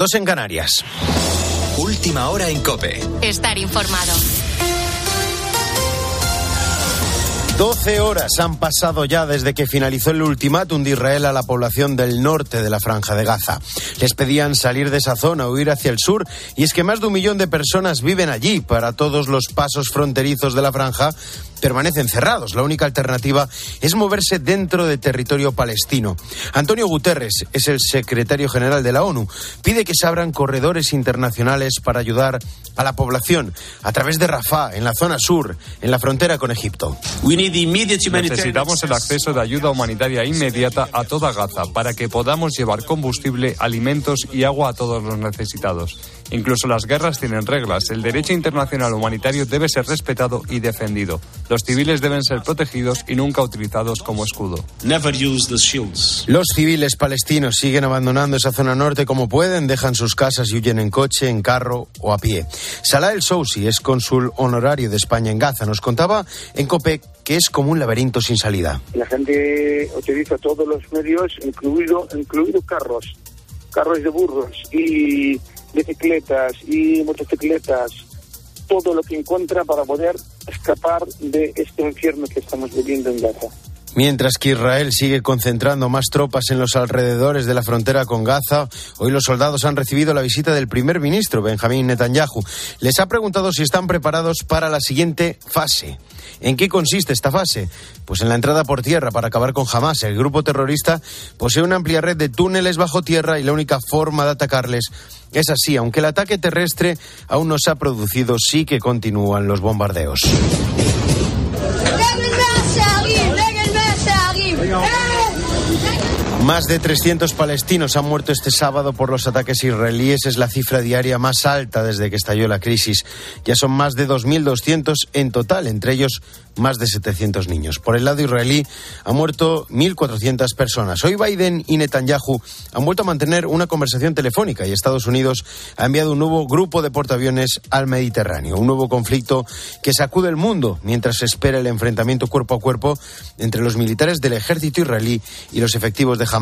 Dos en Canarias. Última hora en Cope. Estar informado. 12 horas han pasado ya desde que finalizó el ultimátum de Israel a la población del norte de la franja de Gaza. Les pedían salir de esa zona o ir hacia el sur y es que más de un millón de personas viven allí. Para todos los pasos fronterizos de la franja permanecen cerrados. La única alternativa es moverse dentro de territorio palestino. Antonio Guterres es el secretario general de la ONU. Pide que se abran corredores internacionales para ayudar a la población a través de Rafah, en la zona sur, en la frontera con Egipto. Necesitamos el acceso de ayuda humanitaria inmediata a toda Gaza para que podamos llevar combustible, alimentos y agua a todos los necesitados. Incluso las guerras tienen reglas. El derecho internacional humanitario debe ser respetado y defendido. Los civiles deben ser protegidos y nunca utilizados como escudo. Los civiles palestinos siguen abandonando esa zona norte como pueden, dejan sus casas y huyen en coche, en carro o a pie. Salah El Sousi es cónsul honorario de España en Gaza. Nos contaba en COPEC que es como un laberinto sin salida. La gente utiliza todos los medios, incluido, incluido carros, carros de burros y bicicletas y motocicletas, todo lo que encuentra para poder escapar de este infierno que estamos viviendo en Gaza. Mientras que Israel sigue concentrando más tropas en los alrededores de la frontera con Gaza, hoy los soldados han recibido la visita del primer ministro, Benjamín Netanyahu. Les ha preguntado si están preparados para la siguiente fase. ¿En qué consiste esta fase? Pues en la entrada por tierra para acabar con Hamas. El grupo terrorista posee una amplia red de túneles bajo tierra y la única forma de atacarles es así. Aunque el ataque terrestre aún no se ha producido, sí que continúan los bombardeos. Más de 300 palestinos han muerto este sábado por los ataques israelíes. Es la cifra diaria más alta desde que estalló la crisis. Ya son más de 2.200 en total, entre ellos más de 700 niños. Por el lado israelí han muerto 1.400 personas. Hoy Biden y Netanyahu han vuelto a mantener una conversación telefónica y Estados Unidos ha enviado un nuevo grupo de portaaviones al Mediterráneo. Un nuevo conflicto que sacude el mundo mientras se espera el enfrentamiento cuerpo a cuerpo entre los militares del ejército israelí y los efectivos de Hamas.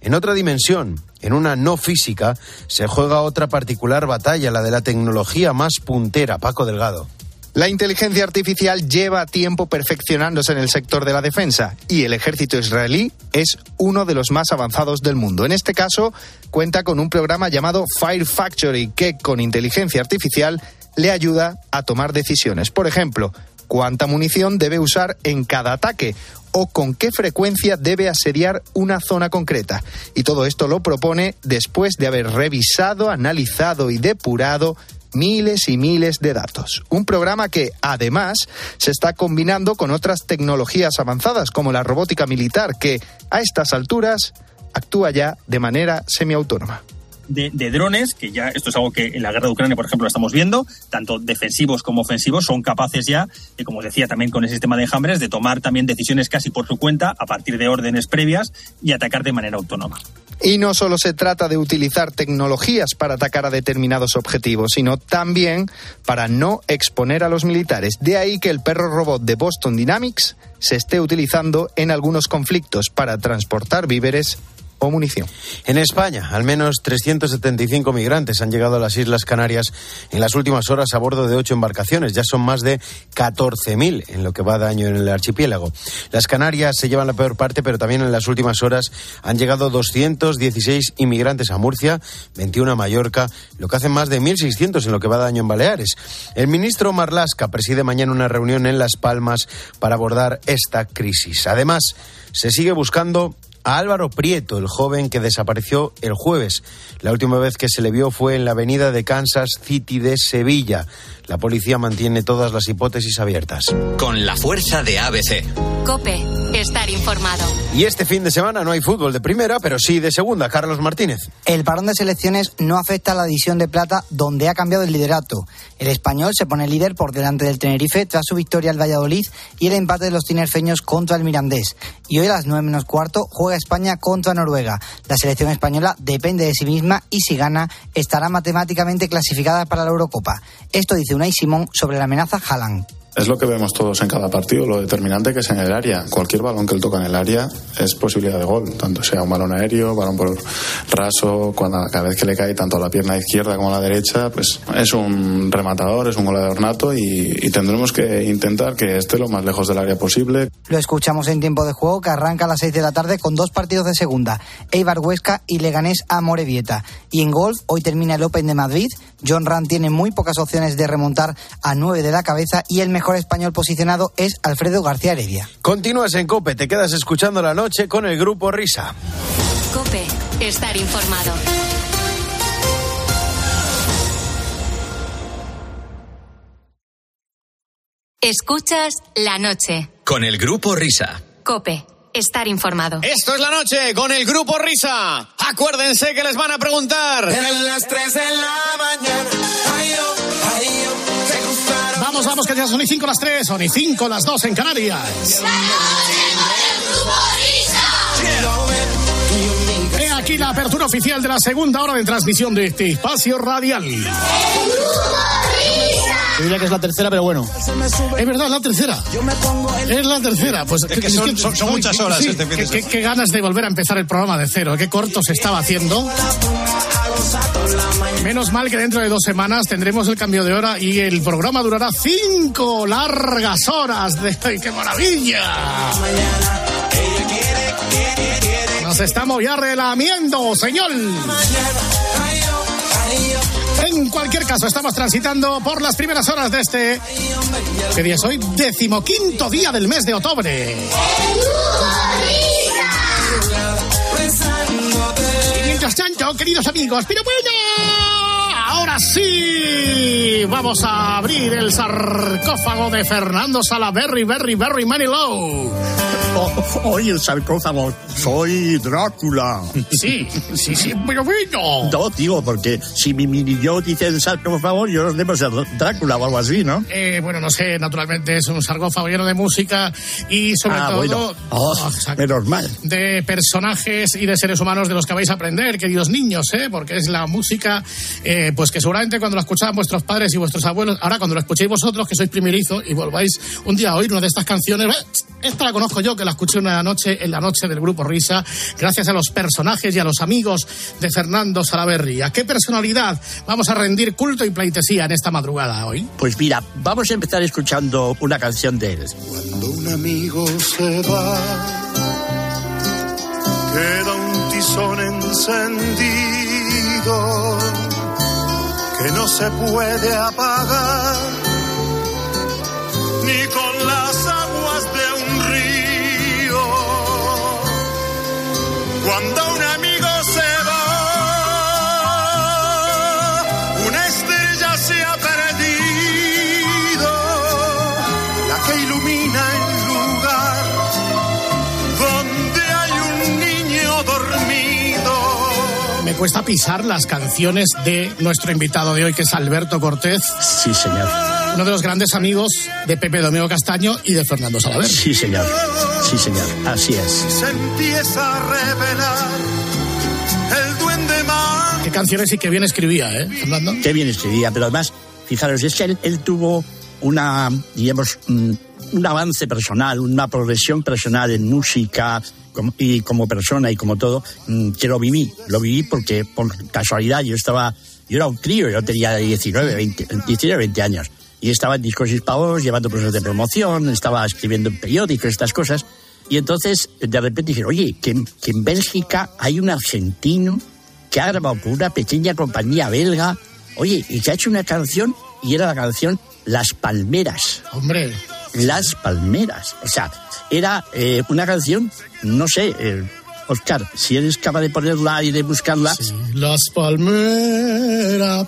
En otra dimensión, en una no física, se juega otra particular batalla, la de la tecnología más puntera. Paco Delgado. La inteligencia artificial lleva tiempo perfeccionándose en el sector de la defensa y el ejército israelí es uno de los más avanzados del mundo. En este caso, cuenta con un programa llamado Fire Factory que con inteligencia artificial le ayuda a tomar decisiones. Por ejemplo, cuánta munición debe usar en cada ataque o con qué frecuencia debe asediar una zona concreta. Y todo esto lo propone después de haber revisado, analizado y depurado miles y miles de datos. Un programa que, además, se está combinando con otras tecnologías avanzadas, como la robótica militar, que, a estas alturas, actúa ya de manera semiautónoma. De, drones, que ya esto es algo que en la guerra de Ucrania, por ejemplo, lo estamos viendo, tanto defensivos como ofensivos, son capaces ya, de, como decía también con el sistema de enjambres, de tomar también decisiones casi por su cuenta, a partir de órdenes previas y atacar de manera autónoma. Y no solo se trata de utilizar tecnologías para atacar a determinados objetivos, sino también para no exponer a los militares. De ahí que el perro robot de Boston Dynamics se esté utilizando en algunos conflictos para transportar víveres munición. En España, al menos 375 migrantes han llegado a las Islas Canarias en las últimas horas a bordo de ocho embarcaciones. Ya son más de 14.000 en lo que va de año en el archipiélago. Las Canarias se llevan la peor parte, pero también en las últimas horas han llegado 216 inmigrantes a Murcia, 21 a Mallorca, lo que hacen más de 1.600 en lo que va de año en Baleares. El ministro Marlasca preside mañana una reunión en Las Palmas para abordar esta crisis. Además, se sigue buscando a Álvaro Prieto, el joven que desapareció el jueves. La última vez que se le vio fue en la avenida de Kansas City de Sevilla. La policía mantiene todas las hipótesis abiertas. Con la fuerza de ABC. Cope, estar informado. Y este fin de semana no hay fútbol de primera, pero sí de segunda. Carlos Martínez. El parón de selecciones no afecta a la división de plata, donde ha cambiado el liderato. El español se pone líder por delante del Tenerife tras su victoria al Valladolid y el empate de los tinerfeños contra el Mirandés. Y hoy a las 9 menos cuarto juega España contra Noruega. La selección española depende de sí misma y si gana estará matemáticamente clasificada para la Eurocopa. Esto dice Unai Simón sobre la amenaza Haaland. Es lo que vemos todos en cada partido, lo determinante que es en el área. Cualquier balón que él toca en el área es posibilidad de gol, tanto sea un balón aéreo, balón por raso, cuando, cada vez que le cae tanto la pierna izquierda como la derecha, pues es un rematador, es un goleador nato y, y tendremos que intentar que esté lo más lejos del área posible. Lo escuchamos en tiempo de juego que arranca a las 6 de la tarde con dos partidos de segunda, Eibar Huesca y Leganés a Morevieta. Y en golf, hoy termina el Open de Madrid, John Ram tiene muy pocas opciones de remontar a 9 de la cabeza y el mejor mejor español posicionado es Alfredo García Heredia. Continúas en Cope, te quedas escuchando la noche con el grupo Risa. Cope, estar informado. Escuchas la noche. Con el grupo Risa. Cope, estar informado. Esto es la noche con el grupo Risa. Acuérdense que les van a preguntar. En las 3 de la mañana. Ay, oh, ay, oh. Vamos, vamos, que ya son y 5 las 3, son y 5 las 2 en Canarias. He aquí la apertura oficial de la segunda hora de transmisión de este espacio radial. Yo diría que es la tercera, pero bueno. Es verdad, es la tercera. Es la tercera. Pues, Es que son- son- son muchas horas sí, este fin de qué- semana. qué- qué ganas de volver a empezar el programa de cero. Qué corto se estaba haciendo. Menos mal que dentro de dos semanas tendremos el cambio de hora y el programa durará cinco largas horas. De... ¡Ay, ¡Qué maravilla! Nos estamos ya relamiendo, señor. En cualquier caso, estamos transitando por las primeras horas de este. ¿Qué día es hoy? Decimoquinto día del mes de octubre. Tanto, queridos amigos, pero bueno, ahora sí, vamos a abrir el sarcófago de Fernando Salaberry, Berry, Berry Manilow. Oye, el sarcófago, soy Drácula. Sí, sí, sí, pero bueno. No, digo, porque si mi mini yo dice el sarcófago, yo debo ser Drácula o algo así, ¿no? Eh, bueno, no sé, naturalmente es un sarcófago lleno de música y sobre ah, todo bueno. Oh, menos mal. de personajes y de seres humanos de los que vais a aprender, queridos niños, ¿eh? porque es la música, eh, pues que seguramente cuando la escuchaban vuestros padres y vuestros abuelos, ahora cuando la escuchéis vosotros, que sois primerizos y volváis un día a oír una de estas canciones, esta la conozco yo, que la escuché una noche en la noche del grupo Risa, gracias a los personajes y a los amigos de Fernando Salaverry. ¿A qué personalidad vamos a rendir culto y pleitesía en esta madrugada hoy? Pues mira, vamos a empezar escuchando una canción de él. Cuando un amigo se va, queda un tizón encendido que no se puede apagar ni con las aguas de un río. Cuando un Me cuesta pisar las canciones de nuestro invitado de hoy, que es Alberto Cortés. Sí, señor. Uno de los grandes amigos de Pepe Domingo Castaño y de Fernando Salaverry. Sí, señor. Sí, señor. Así es. Se empieza a revelar el duende más. Qué canciones y qué bien escribía, ¿eh, Fernando? Qué bien escribía, pero además, fijaros, es que él, él tuvo una, digamos, mm, un avance personal, una progresión personal en música y como persona y como todo, mm, que lo viví. Lo viví porque, por casualidad, yo estaba, yo era un crío, yo tenía 19, 20, 19, 20 años. Y estaba en discos hispanos llevando procesos de promoción, estaba escribiendo en periódicos, estas cosas. Y entonces, de repente dije, oye, que, que en Bélgica hay un argentino que ha grabado con una pequeña compañía belga, oye, y que ha hecho una canción, y era la canción Las Palmeras. Hombre. Las Palmeras. O sea, era eh, una canción, no sé, eh, Oscar, si eres capaz de ponerla y de buscarla. Las palmeras.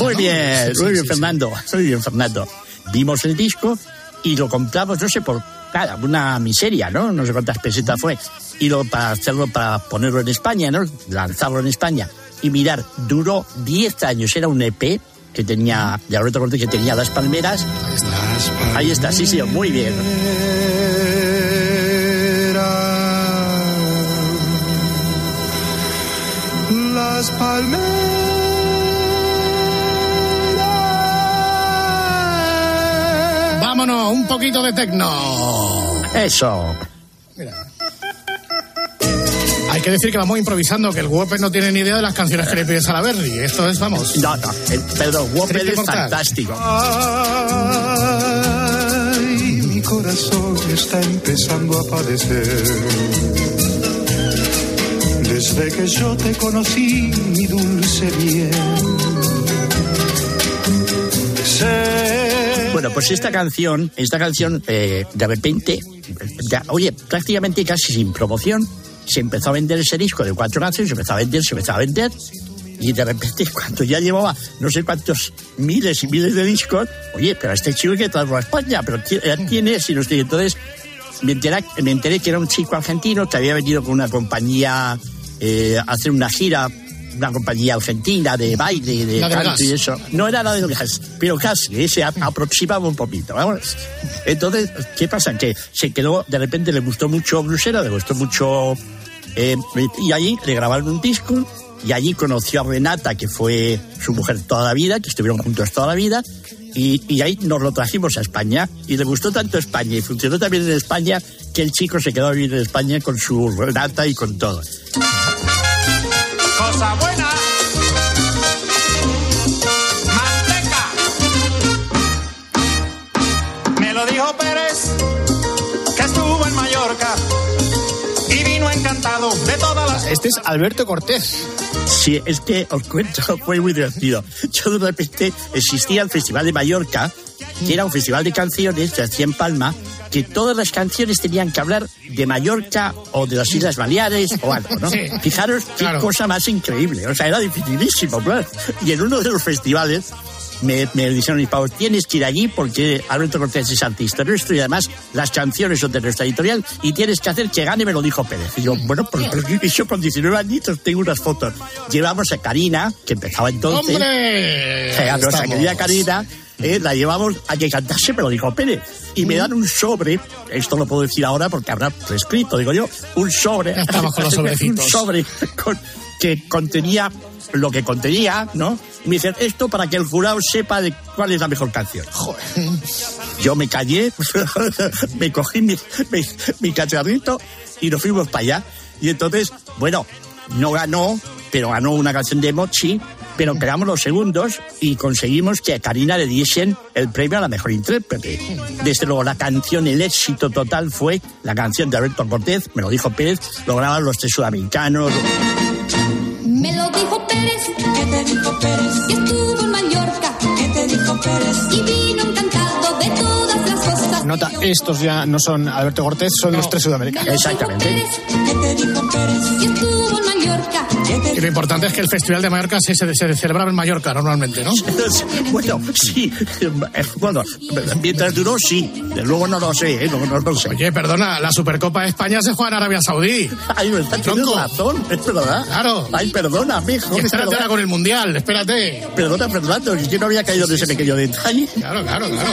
Muy bien, muy bien. Fernando. Muy bien, Fernando. Vimos el disco y lo compramos, no sé, por nada, una miseria, ¿no? No sé cuántas pesetas fue. Y lo, para hacerlo, para ponerlo en España, ¿no? Lanzarlo en España. Y mirar, duró 10 años. Era un EP que tenía, de Alberto Cortés, que tenía Las Palmeras. Ahí está, sí, sí, muy bien. Las palmeras vámonos, un poquito de tecno. Eso. Hay que decir que vamos improvisando, que el Whopper no tiene ni idea de las canciones que le pides a la Verdi. Esto es, vamos. No, no, el, perdón, Whopper es mortal. fantástico. Ay, mi corazón está empezando a padecer. Desde que yo te conocí, mi dulce bien. Sé Bueno, pues esta canción, esta canción, eh, de repente, ya, oye, prácticamente casi sin promoción, se empezó a vender ese disco de cuatro canciones, se empezó a vender, se empezó a vender, y de repente, cuando ya llevaba no sé cuántos miles y miles de discos, oye, pero este chico hay que traerlo a España, pero él tiene, si no estoy, entonces me enteré, me enteré que era un chico argentino que había venido con una compañía eh, a hacer una gira, una compañía argentina de baile, de canto y eso. No era la del gas, pero casi, eh, se aproximaba un poquito. vamos. Entonces, ¿qué pasa? Que se quedó, de repente le gustó mucho Bruselas, le gustó mucho... eh, y allí le grabaron un disco y allí conoció a Renata, que fue su mujer toda la vida, que estuvieron juntos toda la vida, y, y ahí nos lo trajimos a España, y le gustó tanto España, y funcionó también en España, que el chico se quedó a vivir en España con su Renata y con todo. Cosa buena. Manteca. Me lo dijo Pérez, que estuvo en Mallorca y vino encantado de todas las. Este es Alberto Cortés. Sí, es que os cuento, fue muy divertido. Yo de repente existía el Festival de Mallorca, que era un festival de canciones que hacía en Palma, que todas las canciones tenían que hablar de Mallorca o de las Islas Baleares o algo, ¿no? Sí. Fijaros qué Claro. cosa más increíble. O sea, era dificilísimo, claro. Y en uno de los festivales me, me dijeron mis pavos, tienes que ir allí porque Alberto Cortés es artista nuestro y además las canciones son de nuestra editorial y tienes que hacer que gane, me lo dijo Pérez. Y yo, bueno, y yo con 19 añitos tengo unas fotos. Llevamos a Karina, que empezaba entonces. ¡Hombre! Eh, a nuestra querida Karina, eh, la llevamos a que cantase, me lo dijo Pérez. Y me dan un sobre, esto lo puedo decir ahora porque habrá prescrito, digo yo, un sobre. Ya estamos con los sobrecitos. un sobre con- que contenía lo que contenía, ¿no? Y me dicen, esto para que el jurado sepa de cuál es la mejor canción. Joder. Yo me callé, me cogí mi, mi, mi cacharrito y nos fuimos para allá. Y entonces, bueno, no ganó, pero ganó una canción de Mochi, pero quedamos los segundos y conseguimos que a Karina le diesen el premio a la mejor intérprete. Desde luego, la canción, el éxito total fue la canción de Alberto Cortés, me lo dijo Pérez, lo grabaron los tres sudamericanos. Me lo dijo Pérez. ¿Qué te dijo Pérez? Que estuvo en Mallorca. ¿Qué te dijo Pérez? Y vino encantado de cosas. Nota, estos ya no son Alberto Cortés, son los tres sudamericanos. Exactamente. ¿Qué te dijo Pérez? Que estuvo en Mallorca. ¿Qué te Y lo importante es que el Festival de Mallorca se, se, se celebraba en Mallorca normalmente, ¿no? Bueno, sí, bueno, mientras duró, sí. De luego no lo sé, ¿eh? no, no lo sé. Oye, perdona, la Supercopa de España se juega en Arabia Saudí. Ay, me está Tronco. razón, es verdad. Claro. Ay, perdona, mijo. Espérate ahora con el Mundial, espérate. Perdona, Fernando, yo no había caído en ese pequeño detalle. Claro, claro, claro.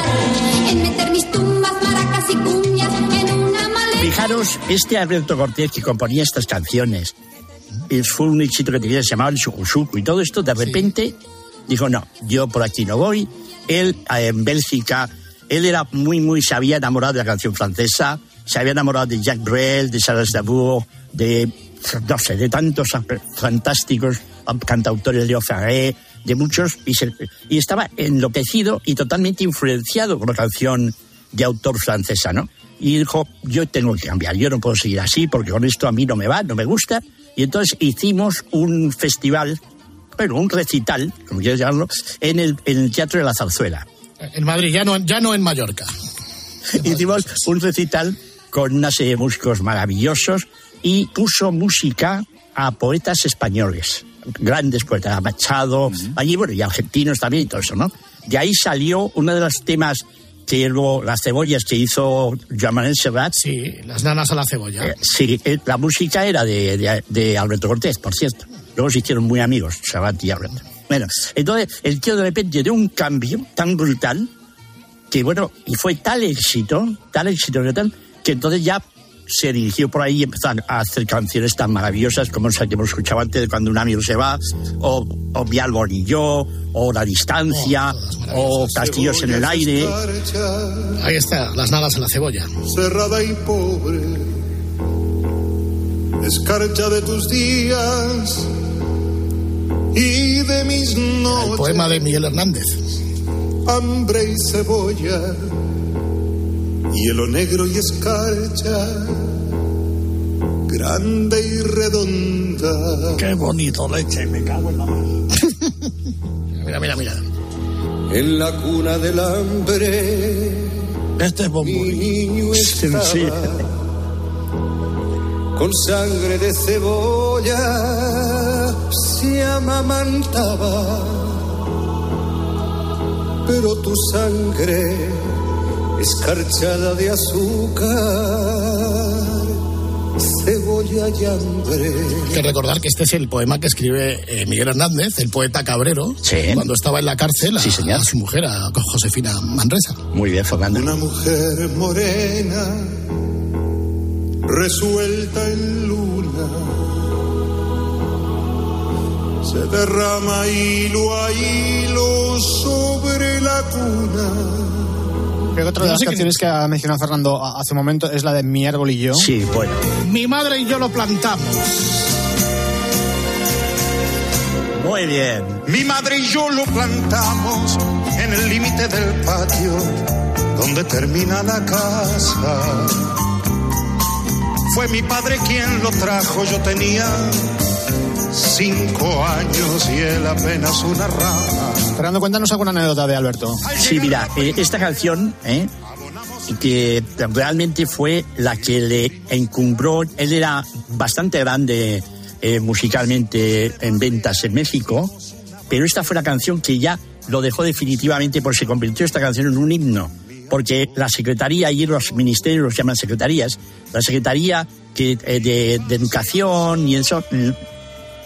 Fijaros, este Alberto Cortés que componía estas canciones, fue un éxito que tenía, se llamaba el Sucusuco y todo esto, de repente dijo, no, yo por aquí no voy. Él, eh, en Bélgica, él era muy, muy, se había enamorado de la canción francesa, se había enamorado de Jacques Brel, de Charles Aznavour, de, no sé, de tantos fantásticos cantautores, Leo Ferré, de muchos, y, se- y estaba enloquecido y totalmente influenciado por la canción de autor francesa, ¿no? Y dijo, yo tengo que cambiar, yo no puedo seguir así porque con esto a mí no me va, no me gusta. Y entonces hicimos un festival, bueno, un recital, como quieras llamarlo, en el, en el Teatro de la Zarzuela. En Madrid, ya no, ya no en Mallorca. Hicimos un recital con una serie de músicos maravillosos y puso música a poetas españoles, grandes poetas, a Machado, allí, bueno, y argentinos también y todo eso, ¿no? De ahí salió uno de los temas luego, las cebollas que hizo Joan Manuel Serrat. Sí, las nanas a la cebolla. Eh, sí, eh, la música era de, de- de Alberto Cortés, por cierto. Luego se hicieron muy amigos, Serrat y Alberto. Bueno, entonces el tío de repente dio un cambio tan brutal que, bueno, y fue tal éxito, tal éxito que tal, que entonces ya se dirigió por ahí y empezó a hacer canciones tan maravillosas como esa que hemos escuchado antes de cuando un amigo se va, o, o Mi árbol y yo, o La distancia, o Castillos en el aire. Ahí está, las nadas en la cebolla. cerrada y pobre, escarcha de tus días y de mis noches. El poema de Miguel Hernández. Hambre y cebolla, hielo negro y escarcha, grande y redonda. Qué bonito, leche, me cago en la mano. mira, mira, mira. En la cuna del hambre. Este es Mi niño estaba Sí. con sangre de cebolla se amamantaba, pero tu sangre escarchada de azúcar, cebolla y hambre. Hay que recordar que este es el poema que escribe eh, Miguel Hernández, el poeta cabrero, cuando estaba en la cárcel a, a su mujer, a Josefina Manresa. Muy bien, Fernando. Una mujer morena, resuelta en luna, se derrama hilo a hilo sobre la cuna. Creo que otra de las canciones que ha mencionado Fernando hace un momento es la de Mi árbol y yo. Sí, bueno. Mi madre y yo lo plantamos. Muy bien. Mi madre y yo lo plantamos en el límite del patio donde termina la casa. Fue mi padre quien lo trajo, yo tenía cinco años y él apenas una rama. Fernando, cuéntanos alguna anécdota de Alberto. Sí, mira, eh, esta canción, ¿eh? que realmente fue la que le encumbró, él era bastante grande eh, musicalmente en ventas en México, pero esta fue la canción que ya lo dejó definitivamente porque se convirtió esta canción en un himno. Porque la Secretaría y los ministerios los llaman secretarías, la Secretaría que, de, de Educación y eso,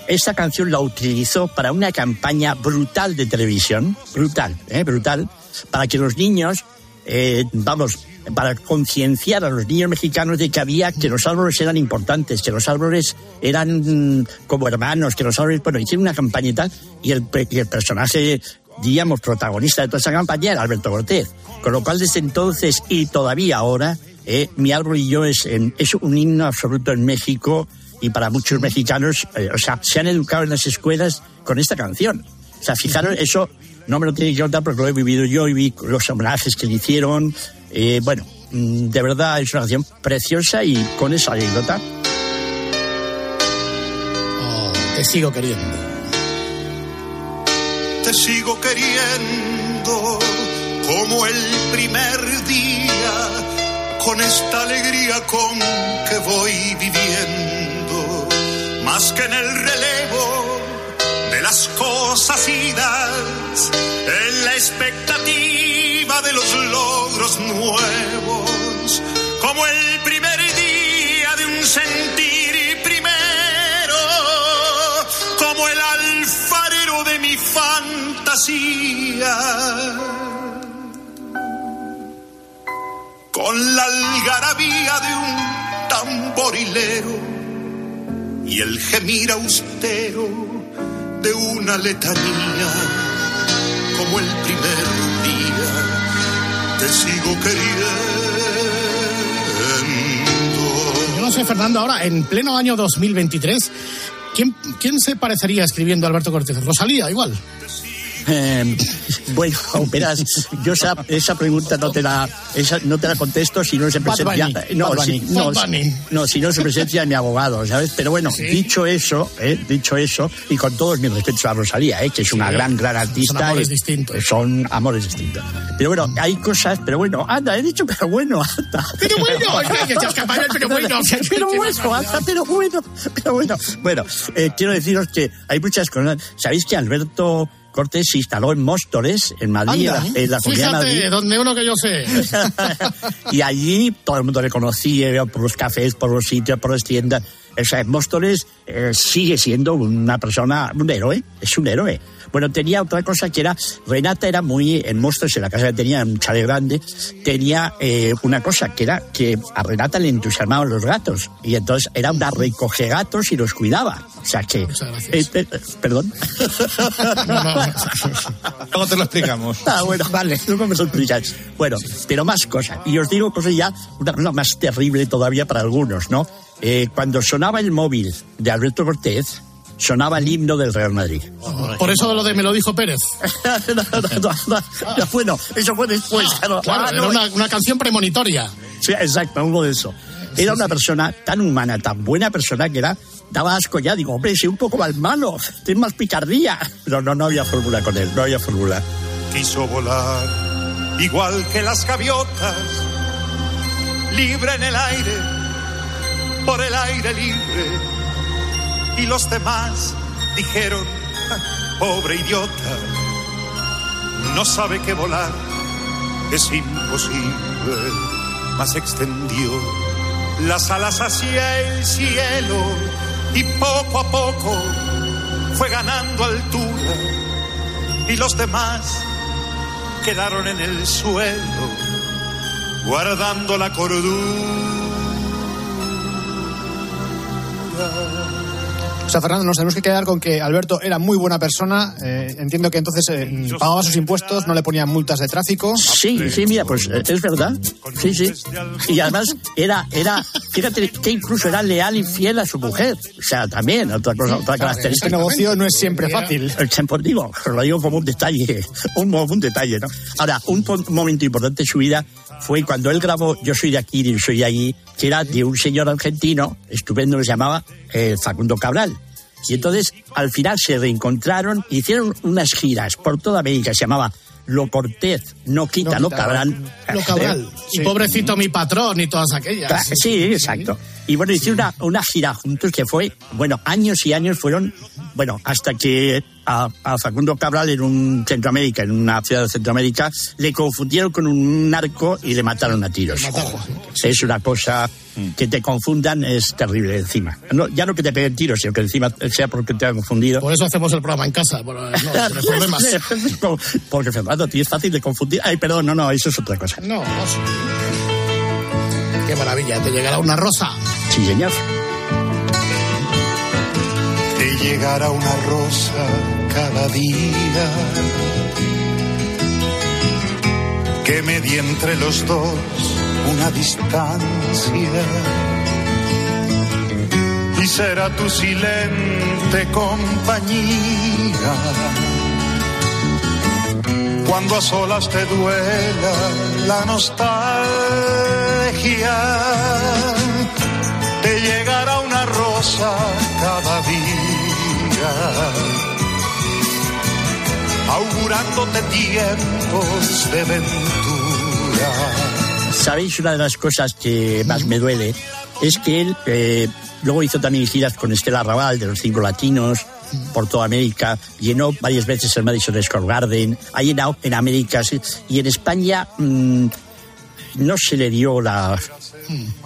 esta canción la utilizó para una campaña brutal de televisión, brutal, ¿eh? brutal, para que los niños, eh, vamos, para concienciar a los niños mexicanos de que había, que los árboles eran importantes, que los árboles eran mm, como hermanos, que los árboles, bueno, hicieron una campaña y el, y el personaje, digamos, protagonista de toda esa campaña era Alberto Cortés. Con lo cual, desde entonces y todavía ahora, eh, Mi árbol y yo es, en- es un himno absoluto en México y para muchos mexicanos, eh, o sea, se han educado en las escuelas con esta canción. O sea, fijaros, eso no me lo tiene que contar porque lo he vivido yo y vi los homenajes que le hicieron. Eh, bueno, mm, de verdad es una canción preciosa y con esa anécdota. Oh, te sigo queriendo. Te sigo queriendo como el primer día, con esta alegría con que voy viviendo, más que en el relevo de las cosas idas, en la expectativa de los logros nuevos, como el primer día de un sentir primero, como el alfarero de mi fantasía. Con la algarabía de un tamborilero y el gemir austero de una letanía, como el primer día, te sigo queriendo. Yo no sé, Fernando, ahora, en pleno año 2023, ¿quién, quién se parecería escribiendo a Alberto Cortés? Rosalía, igual. Eh, bueno, verás, yo esa, esa pregunta no te la esa, no te la contesto si no se Bad presencia no, si, no, si- no, si no se presencia mi abogado, ¿sabes? Pero bueno, dicho eso, eh, dicho eso, y con todos mis respetos a Rosalía, eh, que es una Sí, gran, gran artista. son amores distintos. Son amores distintos. Pero bueno, hay cosas, pero bueno, anda, he dicho pero bueno, anda. Pero bueno, es que se el pero bueno. pero bueno, anda, pero bueno, pero bueno. Bueno, eh, quiero deciros que hay muchas cosas. ¿Sabéis que Alberto Cortés se instaló en Móstoles, en Madrid, Anda, en la Comunidad de Madrid? donde uno que yo sé. y allí todo el mundo le conocía por los cafés, por los sitios, por las tiendas. O sea, Móstoles eh, sigue siendo una persona, un héroe, es un héroe. Bueno, tenía otra cosa que era, Renata era muy, en Móstoles, en la casa que tenía, un chale grande, tenía eh, una cosa que era que a Renata le entusiasmaban los gatos. Y entonces era una recoge gatos y los cuidaba. O sea que... Eh, eh, perdón. Luego te lo explicamos. Ah, bueno, vale, luego me lo explicáis. Bueno, pero más cosas. Y os digo cosas ya, una cosa más terrible todavía para algunos, ¿no? Eh, cuando sonaba el móvil de Alberto Cortés, sonaba el himno del Real Madrid. Por eso lo de me lo dijo Pérez. No, no, no, no, no, bueno, eso fue después. claro. Claro, Ah, era no, una, una canción premonitoria. Sí, exacto, algo de eso. Era una persona tan humana, tan buena persona que era, daba asco ya. Digo, hombre, si un poco más malo, tienes más picardía. Pero no, no había fórmula con él, no había fórmula. quiso volar igual que las gaviotas, libre en el aire, por el aire libre. Y los demás dijeron, "Ah, pobre idiota, no sabe que volar es imposible, mas extendió las alas hacia el cielo y poco a poco fue ganando altura y los demás quedaron en el suelo, guardando la cordura. O sea, Fernando, nos tenemos que quedar con que Alberto era muy buena persona. eh, entiendo que entonces eh, pagaba sus impuestos, no le ponían multas de tráfico. Sí, sí, mira, pues eh, es verdad. Sí, sí. Y además era, era, fíjate que incluso era leal y fiel a su mujer. O sea, también, otra cosa, otra característica. Este negocio no es siempre fácil. Pues digo, lo digo como un detalle, un, un detalle, ¿no? Ahora, un momento importante en su vida fue cuando él grabó Yo soy de aquí y yo soy de allí, que era de un señor argentino estupendo que se llamaba eh, Facundo Cabral. Y entonces, al final se reencontraron, hicieron unas giras por toda América, se llamaba Lo Cortés, no quita, lo cabrán. Lo cabral. Y pobrecito mi patrón y todas aquellas. Sí, exacto. Y bueno, hicieron una, una gira juntos que fue, bueno, años y años fueron, bueno, hasta que a, a Facundo Cabral en un Centroamérica, en una ciudad de Centroamérica, le confundieron con un narco y le mataron a tiros. Es una cosa que te confundan, es terrible encima. No, ya no que te peguen tiros, sino que encima sea porque te han confundido. Por eso hacemos el programa en casa. Bueno, no, sin problemas. porque Fernando, tío, es fácil de confundir. Ay, perdón, no, no, eso es otra cosa. No, no. Qué maravilla, te llegará una rosa. Sí, señor. Llegará una rosa cada día. Que medie entre los dos una distancia. Y será tu silente compañía. Cuando a solas te duela la nostalgia te llegará una rosa cada día, augurándote tiempos de ventura. ¿Sabéis una de las cosas que más me duele? Es que él eh, luego hizo también giras con Estela Raval de los cinco latinos por toda América, llenó varias veces el Madison Square Garden, ha llenado en América y en España mm, no se le dio la,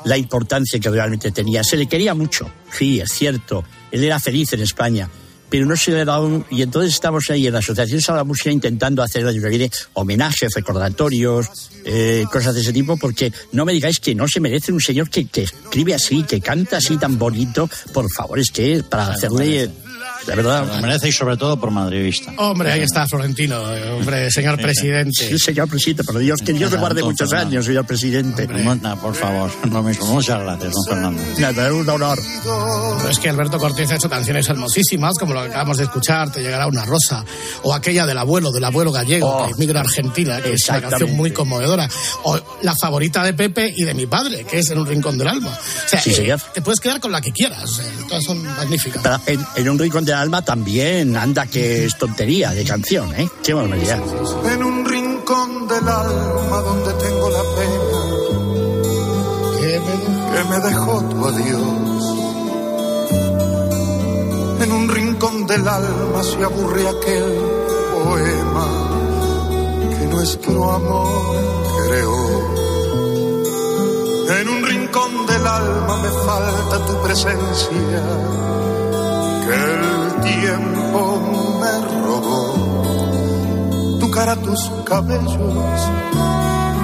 la importancia que realmente tenía. Se le quería mucho, sí, es cierto. Él era feliz en España, pero no se le daba un... Y entonces estamos ahí en la Asociación Salva Música intentando hacer viene homenajes, recordatorios, eh, cosas de ese tipo, porque no me digáis que no se merece un señor que, que escribe así, que canta así tan bonito. Por favor, es que para hacerle... De verdad. Lo merece y sobre todo por madridista. Hombre, ahí está Florentino, eh, hombre, señor presidente. Sí, señor presidente, pero Dios, que Dios le guarde muchos Fernando. años, señor presidente. No, por favor, lo mismo. Muchas gracias, don Fernando. Nada, un honor. Pero es que Alberto Cortés ha hecho canciones hermosísimas, como lo que acabamos de escuchar, Te llegará una rosa, o aquella del abuelo, del abuelo gallego, Oh, que emigra a Argentina, que es una canción muy conmovedora, o la favorita de Pepe y de mi padre, que es En un rincón del alma. O sea, Sí, eh, señor. te puedes quedar con la que quieras, sea, todas son magníficas. Pero en, en un rincón del alma también anda que es tontería de canción, ¿eh? Qué barbaridad. En un rincón del alma donde tengo la pena que me dejó tu adiós. En un rincón del alma se aburre aquel poema que nuestro amor creó. En un rincón del alma me falta tu presencia, que el tiempo me robó. Tu cara, tus cabellos,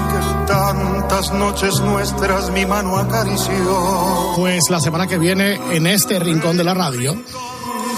que tantas noches nuestras mi mano acarició. Pues la semana que viene, en este rincón de la radio,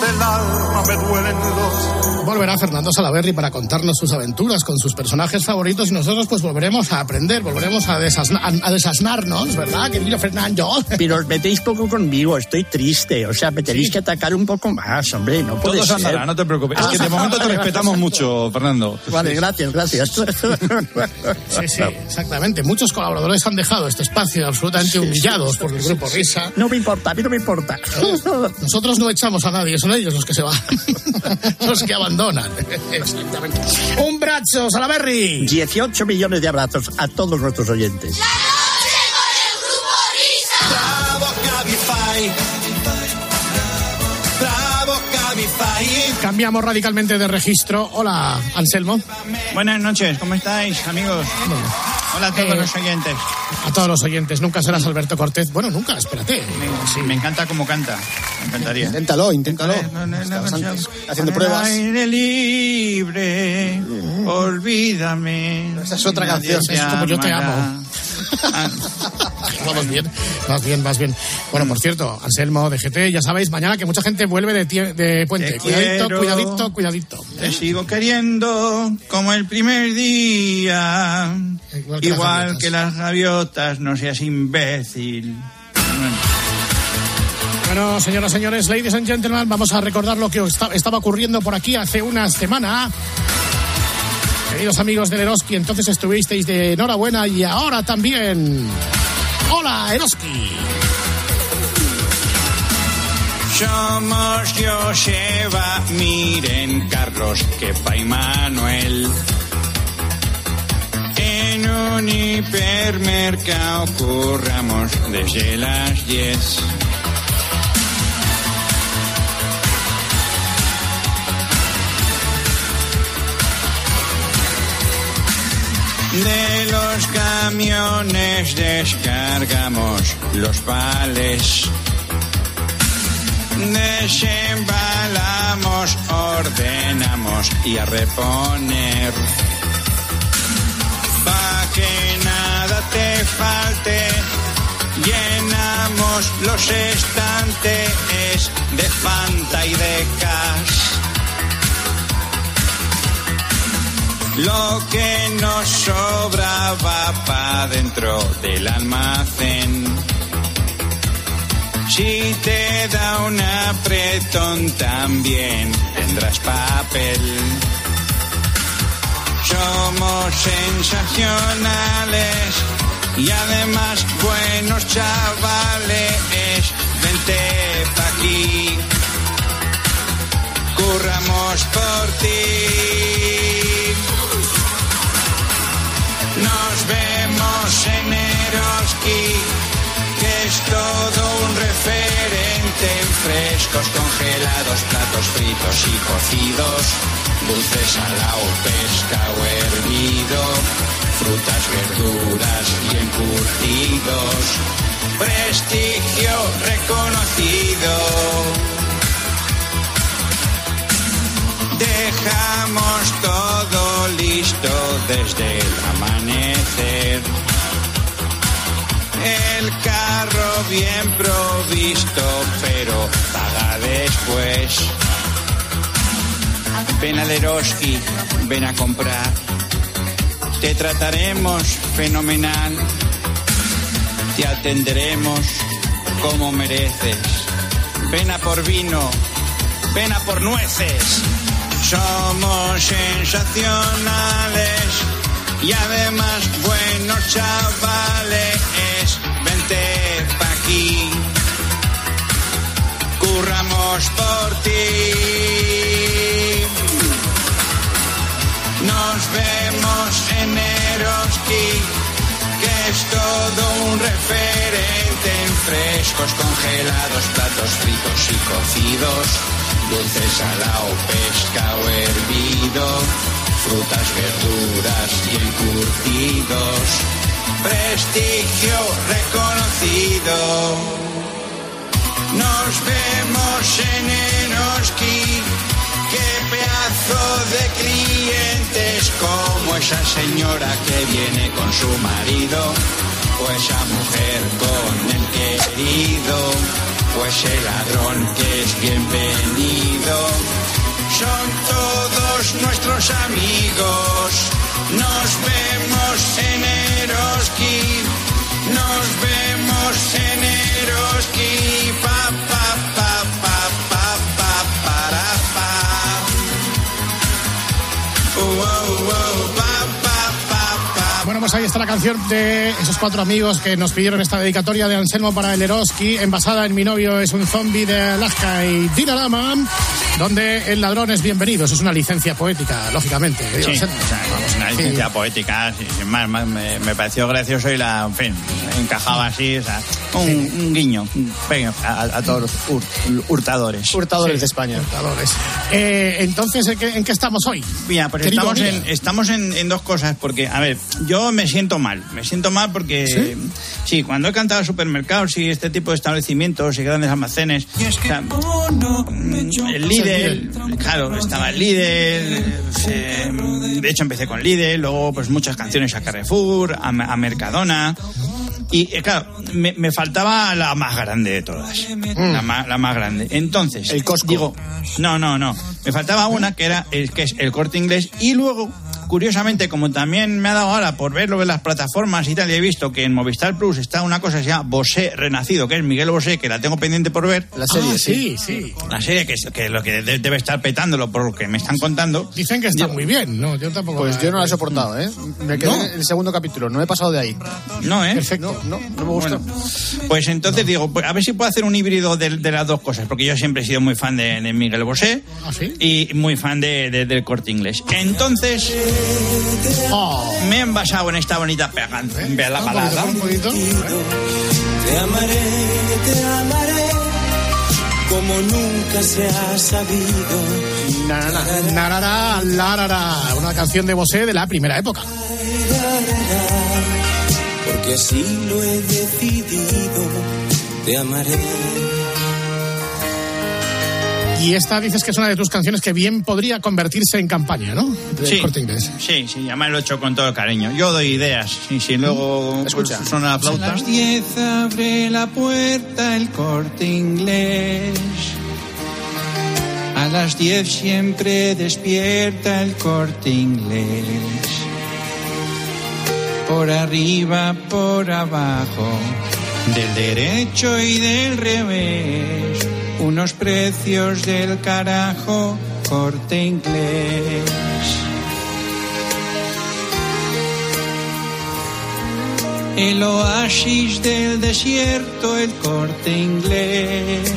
Del alma me duelen los volverá Fernando Salaverri para contarnos sus aventuras con sus personajes favoritos y nosotros pues volveremos a aprender, volveremos a, desasna- a desasnarnos, ¿verdad, querido Fernando? Pero os metéis poco conmigo, estoy triste. O sea, me tenéis que atacar un poco más, hombre. No puede Todo se ser. andará, no te preocupes. Es que de momento te respetamos mucho, Fernando. Vale, gracias, gracias. Sí, sí, exactamente. Muchos colaboradores han dejado este espacio absolutamente humillados por el grupo Risa. No me importa, a mí no me importa. Nosotros no echamos a nadie, son ellos los que se van, los que abandonan. Exactamente. Un brazo, Salaberry. 18 millones de abrazos a todos nuestros oyentes. Bravo Cabify. Bravo Cabify. Cambiamos radicalmente de registro. Hola, Anselmo. Buenas noches, ¿cómo estáis, amigos? Hola a todos Eh, los oyentes. A todos los oyentes, nunca serás Alberto Cortés. Bueno, nunca, espérate. Me, me encanta cómo canta. Encantaría. Inténtalo, inténtalo. Haciendo pruebas. Aire libre, olvídame. Esa es otra canción. Es como yo te amo. Vamos bien, vas bien, vas bien. Bueno, por cierto, Anselmo, DGT, ya sabéis, mañana que mucha gente vuelve de, tie- de puente. Te Cuidadito, quiero. cuidadito, cuidadito. Te sigo queriendo como el primer día. Igual que las Igual gaviotas. que las gaviotas, no seas imbécil. Bueno, señoras, señores, ladies and gentlemen, vamos a recordar lo que esta- estaba ocurriendo por aquí hace una semana. Queridos amigos del Eroski, entonces estuvisteis de enhorabuena y ahora también. Hola, Eroski. Somos Joseba, miren Carlos, Kepa y Manuel. En un hipermercado curramos desde las 10. De los camiones descargamos los pales. Desembalamos, ordenamos y a reponer. Pa' que nada te falte, llenamos los estantes de Fanta y de Cas. Lo que nos sobra va pa' dentro del almacén. Si te da un apretón también tendrás papel. Somos sensacionales y además buenos chavales. Vente pa' aquí, curramos por ti. Nos vemos en Eroski, que es todo un referente en frescos, congelados, platos fritos y cocidos, dulces salao, pescado hervido, frutas, verduras y encurtidos. Prestigio reconocido. Dejamos todo listo desde el amanecer. El carro bien provisto, pero paga después. Ven al Eroski, ven a comprar. Te trataremos fenomenal. Te atenderemos como mereces. Ven a por vino, ven a por nueces. Somos sensacionales y además buenos chavales. Vente pa' aquí, curramos por ti. Nos vemos en Eroski, que es todo un referente en frescos, congelados, platos fritos y cocidos, dulces salao, pescado hervido, frutas, verduras y encurtidos. prestigio reconocido. Nos vemos en Eroski, qué pedazo de clientes, como esa señora que viene con su marido, o esa mujer con el querido, o ese ladrón que es bienvenido. Son todos nuestros amigos. Nos vemos en Eroski. Nos vemos en Eroski. Pa, pa, pa, pa, pa, pa, para, pa. Uh, pa, pues ahí está la canción de esos cuatro amigos que nos pidieron esta dedicatoria de Anselmo para el Eroski, envasada en Mi novio es un zombie de Alaska y Dinarama, donde el ladrón es bienvenido. Eso es una licencia poética, lógicamente. Sí, o sea, es una licencia poética, sí, sin más, más, me, me pareció gracioso y la, en fin, encajaba así, o sea, un, un guiño, a, a todos los hur- hurtadores. Hurtadores Sí, de España. hurtadores. Eh, entonces, ¿en qué, en qué estamos hoy? Mira, pues Querido estamos, en, estamos en, en dos cosas, porque, a ver, yo me siento mal, me siento mal porque, ¿Sí? cuando he cantado supermercados y este tipo de establecimientos y grandes almacenes, o sea, mm, el claro, estaba el líder, eh, de hecho empecé con líder, luego pues muchas canciones a Carrefour, a, a Mercadona, y eh, claro, me, me faltaba la más grande de todas. La, más, la más grande. Entonces, el digo, no, no, no. Me faltaba una que era el que es el corte inglés. Y luego, curiosamente, como también me ha dado ahora por verlo en las plataformas y tal, y he visto que en Movistar Plus está una cosa que se llama Bosé Renacido, que es Miguel Bosé, que la tengo pendiente por ver. La serie, Ah, sí, sí. La serie que, es- que lo que de- debe estar petándolo por lo que me están contando. Dicen que está muy bien, ¿no? Yo tampoco. Pues yo no la he soportado, ¿eh? Me quedé ¿No? en el segundo capítulo, no he pasado de ahí. No, ¿eh? Perfecto. No, no, no me gusta. Bueno, pues entonces digo, pues a ver si puedo hacer un híbrido de, de las dos cosas, porque yo siempre he sido muy fan de, de Miguel Bosé ¿Ah, sí? y muy fan de, de- del corte inglés. Entonces, Oh. me he envasado en esta bonita pega- la Un balada. poquito, un poquito. Te amaré, te amaré, como nunca se ha sabido. Narara, larara, una canción de Bosé de la primera época. Porque así lo he decidido, te amaré. Y esta dices que es una de tus canciones que bien podría convertirse en campaña, ¿no? Del Sí, corte inglés. sí, sí, además lo he hecho con todo el cariño. Yo doy ideas, y si luego Escucha. pues, suena la A las 10 abre la puerta el corte inglés. A las 10 siempre despierta el corte inglés. Por arriba, por abajo, del derecho y del revés. Unos precios del carajo, corte inglés. El oasis del desierto, el corte inglés.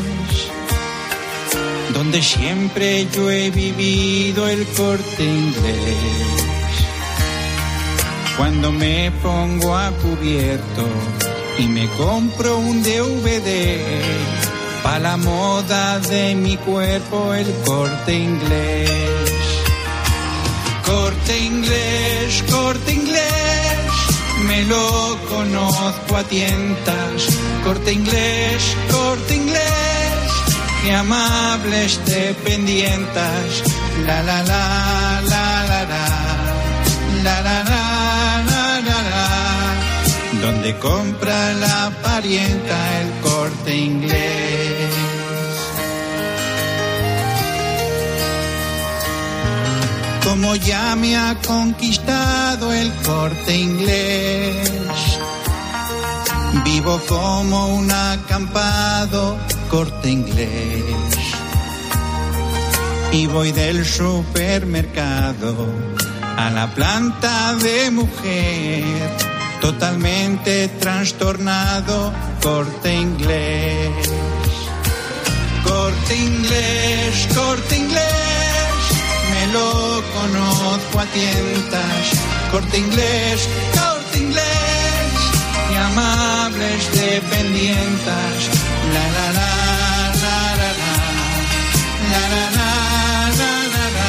Donde siempre yo he vivido el corte inglés. Cuando me pongo a cubierto y me compro un DVD. Pa' la moda de mi cuerpo, el corte inglés. Corte inglés, corte inglés, me lo conozco a tientas. Corte inglés, corte inglés, qué amables te pendientas. La la la la la la, la la la la la la. Donde compra la parienta el corte inglés. Como ya me ha conquistado el corte inglés. Vivo como un acampado corte inglés. Y voy del supermercado a la planta de mujer, totalmente trastornado corte inglés. Corte inglés, corte inglés, lo conozco a tientas. Corte inglés, corte inglés, y amables dependientas. La la la la la la, la la la la la la.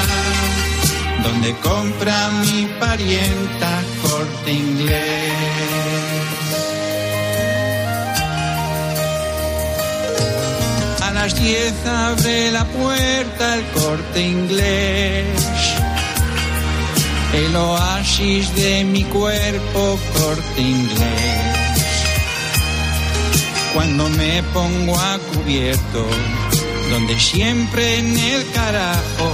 Donde compra mi parienta corte inglés. Las diez abre la puerta el corte inglés. El oasis de mi cuerpo corte inglés. Cuando me pongo a cubierto, donde siempre en el carajo,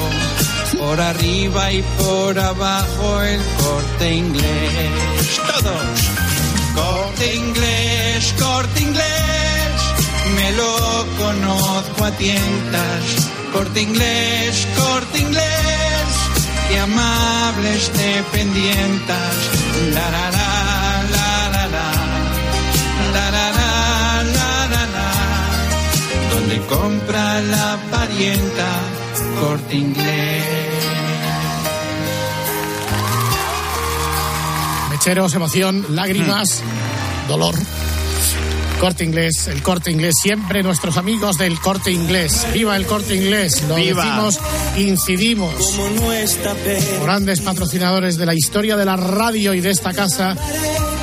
por arriba y por abajo el corte inglés. Todos. Corte inglés, corte inglés, me lo conozco a tientas. Corte inglés, corte inglés, qué amables dependientas. La la la, la la la, la la la, la la la. Donde compra la parienta, corte inglés. Mecheros, emoción, lágrimas, dolor. Corte inglés, el corte inglés, siempre nuestros amigos del corte inglés. Viva el corte inglés, lo Viva. decimos, incidimos. Grandes patrocinadores de la historia de la radio y de esta casa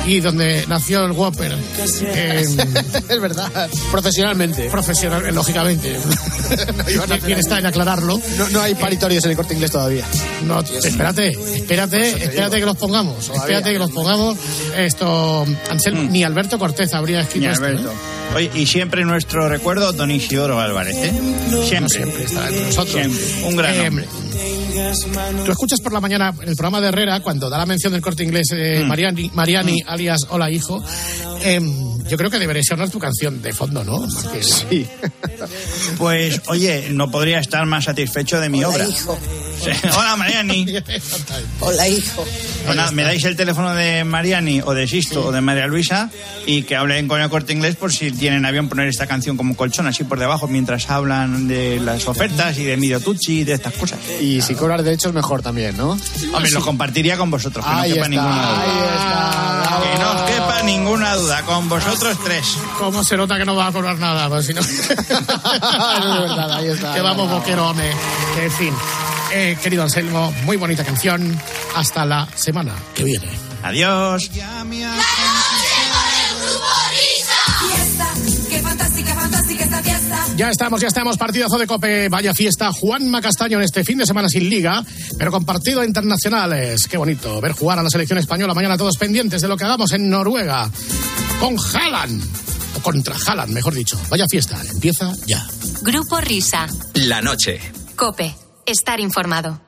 y donde nació el Whopper. Eh, es verdad, profesionalmente. profesional, lógicamente. Bien está en aclararlo. No, no hay paritorios en el corte inglés todavía. No, espérate, espérate, espérate que los pongamos. Espérate que los pongamos. Esto, Anselmo, ni Alberto Cortez habría escrito Ni esto, ¿eh? Alberto. Oye, y siempre nuestro recuerdo, don Isidoro Álvarez, ¿eh? Siempre. siempre estará entre nosotros. Siempre. Un gran Eh, hombre. Tú escuchas por la mañana el programa de Herrera cuando da la mención del corte inglés eh, Mm. Mariani, Mariani alias Hola Hijo. Em, yo creo que debería sonar tu canción de fondo, ¿no? Porque- Sí. Pues, oye, no podría estar más satisfecho de mi obra. Sí. Hola, Mariani. Hola, hijo. Nada, me dais el teléfono de Mariani o de Sisto o de María Luisa y que hablen con el corte inglés por si tienen avión poner esta canción como colchón así por debajo mientras hablan de las ofertas y de Midio Tucci y de estas cosas. Y si cobrar derechos, mejor también, ¿no? Hombre, lo compartiría con vosotros, que no Ahí quepa está, ninguna duda. ahí está. Que no os quepa ninguna duda, con vosotros tres. ¿Cómo se nota que no va a cobrar nada? Pues si no... verdad, ahí está. que vamos, boquero, hombre. En fin. Eh, querido Anselmo, muy bonita canción. Hasta la semana que viene. Adiós. Fiesta, qué fantástica, fantástica esta fiesta. Ya estamos, ya estamos, partidazo de Cope, vaya fiesta, Juanma Castaño en este fin de semana sin liga, pero con partido internacionales. Qué bonito ver jugar a la selección española mañana todos pendientes de lo que hagamos en Noruega, con Haaland, o contra Haaland, mejor dicho. Vaya fiesta, empieza ya. Grupo Risa. La noche. Cope. Estar informado.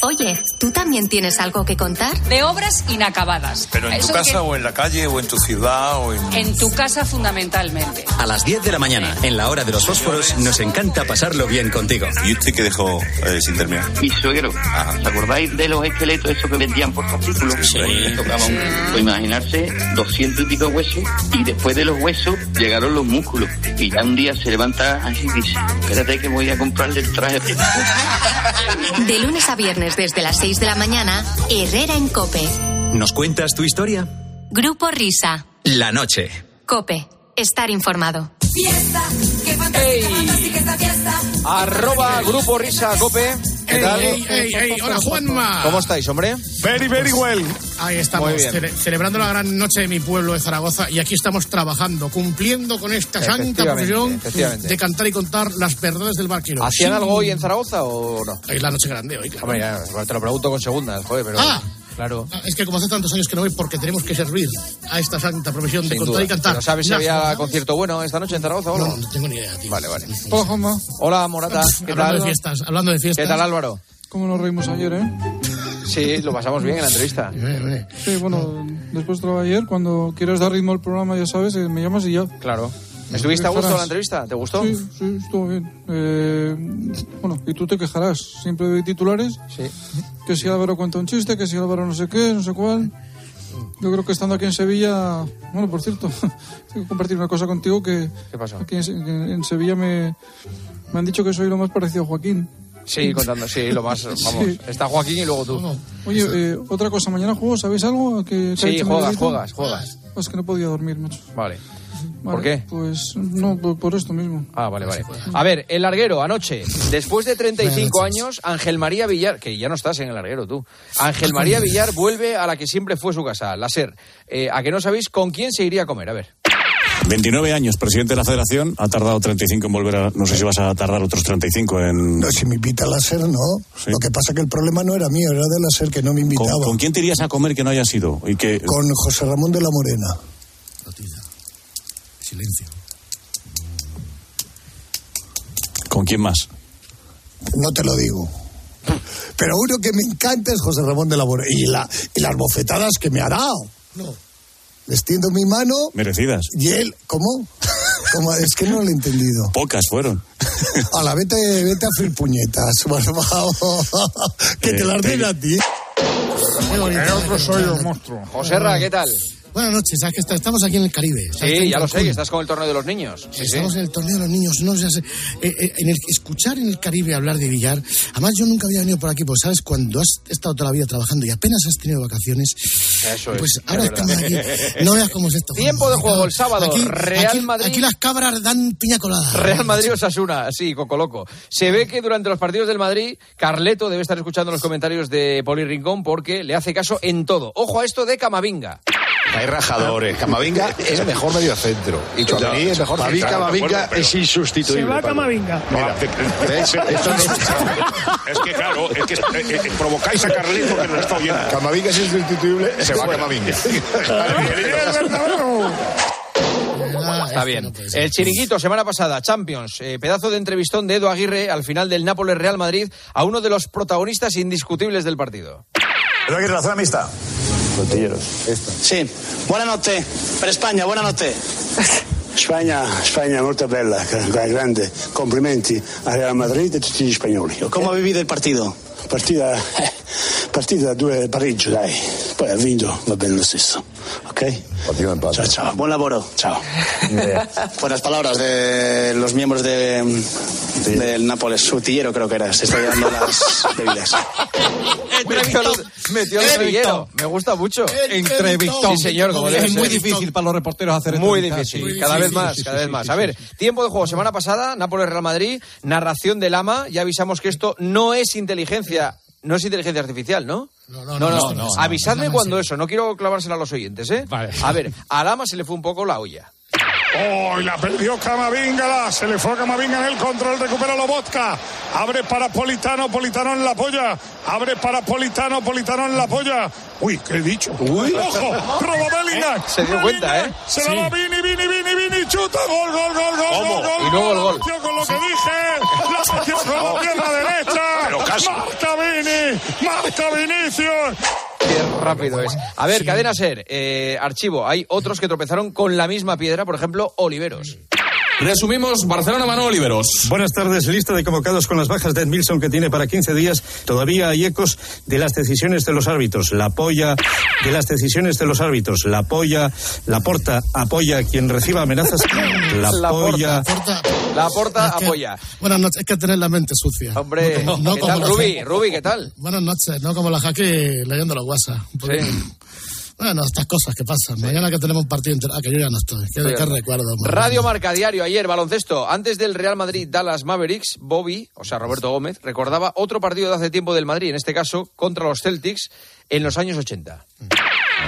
Oye, ¿tú también tienes algo que contar? De obras inacabadas. Pero en tu casa que- o en la calle o en tu ciudad o en... En tu casa fundamentalmente. A las 10 de la mañana, en la hora de los fósforos, nos encanta pasarlo bien contigo. ¿Y usted qué dejó eh, sin terminar? Mi suegro, ¿os acordáis de los esqueletos esos que vendían por fascículos? Sí. Que tocaban, pues imaginarse, 200 y pico huesos y después de los huesos llegaron los músculos. Y ya un día se levanta así y dice, espérate que voy a comprarle el traje. De lunes a viernes desde las 6 de la mañana, Herrera en Cope. ¿Nos cuentas tu historia? Grupo Risa. La noche. Cope. Estar informado. Fiesta, qué fantástica, fantástica esta fiesta. Arroba Grupo Risa Cope. ¿Qué Ey, tal? ey, ey, ey, hola Juanma. ¿Cómo estáis, hombre? Very, very well. Ahí estamos, cele- celebrando la gran noche de mi pueblo de Zaragoza y aquí estamos trabajando, cumpliendo con esta santa profesión de cantar y contar las verdades del barquero. ¿Hacían Sí. algo hoy en Zaragoza o no? Es la noche grande hoy, claro. Hombre, ya, te lo pregunto con segundas, joder, pero... Ah. Claro. Es que como hace tantos años que no voy, porque tenemos que servir a esta santa profesión de Sin contar duda. y cantar. ¿Pero sabes si había concierto bueno esta noche en Zaragoza o no? No, no tengo ni idea, tío. Vale, vale. Hola, Juanma. Hola, Morata. ¿Qué hablando tal? de fiestas, hablando de fiestas. ¿Qué tal, Álvaro? ¿Cómo nos reímos ayer, eh? Sí, lo pasamos bien en la entrevista. Sí, bueno, después de ayer, cuando quieras dar ritmo al programa, ya sabes, eh, me llamas y ya. Claro. ¿Estuviste a gusto en la entrevista? ¿Te gustó? Sí, sí, estuvo bien. Eh, bueno, y tú te quejarás siempre de titulares. Sí. Que si Álvaro cuenta un chiste, que si Álvaro no sé qué, no sé cuál. Yo creo que estando aquí en Sevilla, bueno, por cierto, tengo que compartir una cosa contigo que ¿Qué pasó? aquí en, en Sevilla me, me han dicho que soy lo más parecido a Joaquín. Sí, contando, sí, lo más, vamos. Sí. Está Joaquín y luego tú. Oye, eh, otra cosa, mañana juego, ¿sabéis algo? ¿Que, que ha Sí, juegas, Miguelito? juegas, juegas. Pues que no podía dormir, macho. Vale. Vale, ¿Por qué? Pues no, por, por esto mismo. Ah, vale, vale. A ver, el larguero, anoche, después de 35 años, Ángel María Villar, que ya no estás en el larguero tú, Ángel María Villar vuelve a la que siempre fue su casa, la SER. Eh, ¿A que no sabéis con quién se iría a comer? A ver. 29 años, presidente de la federación, ha tardado 35 en volver a... No sé si vas a tardar otros 35 en... No, si me invita a la SER, no. Lo que pasa que el problema no era mío, era de la SER que no me invitaba. ¿Con, con quién te irías a comer que no haya sido? Y que... Con José Ramón de la Morena. Silencio. ¿Con quién más? No te lo digo. Pero uno que me encanta es José Ramón de la Morena. Y, la, y las bofetadas que me ha dado. No. Le extiendo mi mano Merecidas. y él, ¿cómo? ¿Cómo? Es que no lo he entendido. Pocas fueron. A la vete, vete a hacer puñetas, favor. que te las den a ti. El otro soy un monstruo. José Ra, ¿qué tal? Buenas noches, ¿sabes que estamos aquí en el Caribe. Sí, ya lo sé, que estás con el torneo de los niños. Sí, sí. Estamos en el torneo de los niños, no sé, eh, eh, en el, escuchar en el Caribe hablar de billar. Además, yo nunca había venido por aquí, pues sabes, cuando has estado toda la vida trabajando y apenas has tenido vacaciones, Eso es. pues es ahora verdad. estamos aquí. No veas cómo es esto. Tiempo de juego el sábado. Aquí, Real aquí- Madrid. Aquí las cabras dan piña colada. Real Madrid Osasuna, sí, Coco Loco. Se ve que durante los partidos del Madrid, Carleto debe estar escuchando los comentarios de Poli Rincón porque le hace caso en todo. Ojo a esto de Camavinga. Hay rajadores. Camavinga es mejor medio centro. Y Chouameni es mejor central, Camavinga. Pero- es insustituible. Se va. Camavinga. Mira, ¿ves? Esto no- Es que claro, es que eh, eh, provocáis a Carlito que nos está oyendo. Camavinga es insustituible, se va Camavinga. Está bien. El chiringuito, semana pasada, Champions. eh, pedazo de entrevistón de Edo Aguirre al final del Nápoles Real Madrid a uno de los protagonistas indiscutibles del partido. Edo Aguirre, la zona mixta. Botilleros. Sì, buonanotte per Spagna, buonanotte. Spagna, Spagna molto bella, gra- grande. Complimenti a Real Madrid e tutti gli spagnoli. Come ha vivido il partito? Partita, eh, partita da due pareggio, dai. Poi ha vinto, va bene lo stesso. Ok? Ciao, ciao. Buen laboro. Ciao. Buenas palabras de los miembros de, del Nápoles. Sutillero creo que era. Se está llevando las bebidas. Metió el. Me gusta mucho. Entrevistón. Sí, señor. Como es muy ser. difícil para los reporteros hacer Muy difícil, Sí, cada sí, vez sí, más, sí, cada sí, vez sí, más. sí, A ver, tiempo de juego, semana pasada, Nápoles Real Madrid, narración de Lama, ya avisamos que esto no es inteligencia, no es inteligencia artificial, ¿no? No, no, no, no, Avisadme no, no, cuando eso, no quiero clavársela a los oyentes, ¿eh? A ver, a Lama se le fue un poco la olla. Oh, y la perdió Camavinga, se le fue a Camavinga en el control, recupera Lobotka, abre para Politano, Politano en la polla, abre para Politano, Politano en la polla. Uy, ¿qué he dicho? Uy. ¡Ojo! ¡Roba Bellingham! Se dio cuenta, ¿eh? Se Sí. la va Vini, Vini, Vini, Vini, chuta, gol, gol, gol, gol, ¿Cómo? gol, gol. Y luego el gol. Con lo que dije, la metió con la pierna derecha. Pero casi. Vini, marca Vinicius. Qué rápido es. A ver, cadena ser, eh, archivo, hay otros que tropezaron con la misma piedra, por ejemplo, Oliveros. Resumimos, Barcelona Mano Oliveros. Buenas tardes. Lista de convocados con las bajas de Ed Milson que tiene para 15 días. Todavía hay ecos de las decisiones de los árbitros. La apoya de las decisiones de los árbitros. La apoya, la porta apoya a quien reciba amenazas. La La apoya. La porta Es que- apoya. Buenas noches, es que tener la mente sucia. Hombre, No como- no ¿qué tal, la Rubi? Rubi, ¿qué tal? Buenas noches, no como la jaque leyendo WhatsApp. Un poquito. Bueno, estas cosas que pasan. Mañana que tenemos un partido inter... Ah, que yo ya no estoy. ¿Qué, recuerdo? man? Radio Marca Diario, ayer, baloncesto. Antes del Real Madrid Dallas Mavericks, Bobby, o sea, Roberto Gómez, recordaba otro partido de hace tiempo del Madrid, en este caso contra los Celtics, en los años 80.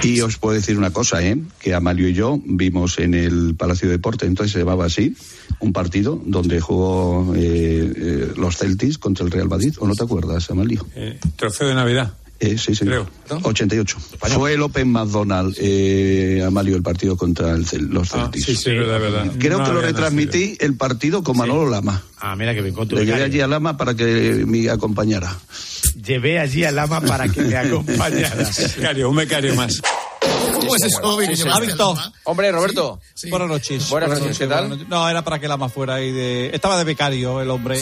Y os puedo decir una cosa, ¿eh? que Amalio y yo vimos en el Palacio de Deporte, entonces se llamaba así, un partido donde jugó eh, eh, los Celtics contra el Real Madrid. ¿O no te acuerdas, Amalio? trofeo de Navidad. Eh, sí, señor. 88. Fue el Open McDonald, eh, Amalio, el partido contra el los Ah, Celtics. sí, sí, verdad, verdad. Creo No que lo retransmití el partido con Manolo Lama. Ah, mira que bien con tu Le llevé allí a Lama para que me acompañara. Llevé allí a Lama para que me acompañara. Becario, un becario más. ¿Cómo es eso, Bobby, que ¿Ha llevaste? Hombre, Roberto. Buenas noches. Buenas noches, ¿qué tal? noches. No, era para que Lama fuera ahí de... Estaba de becario el hombre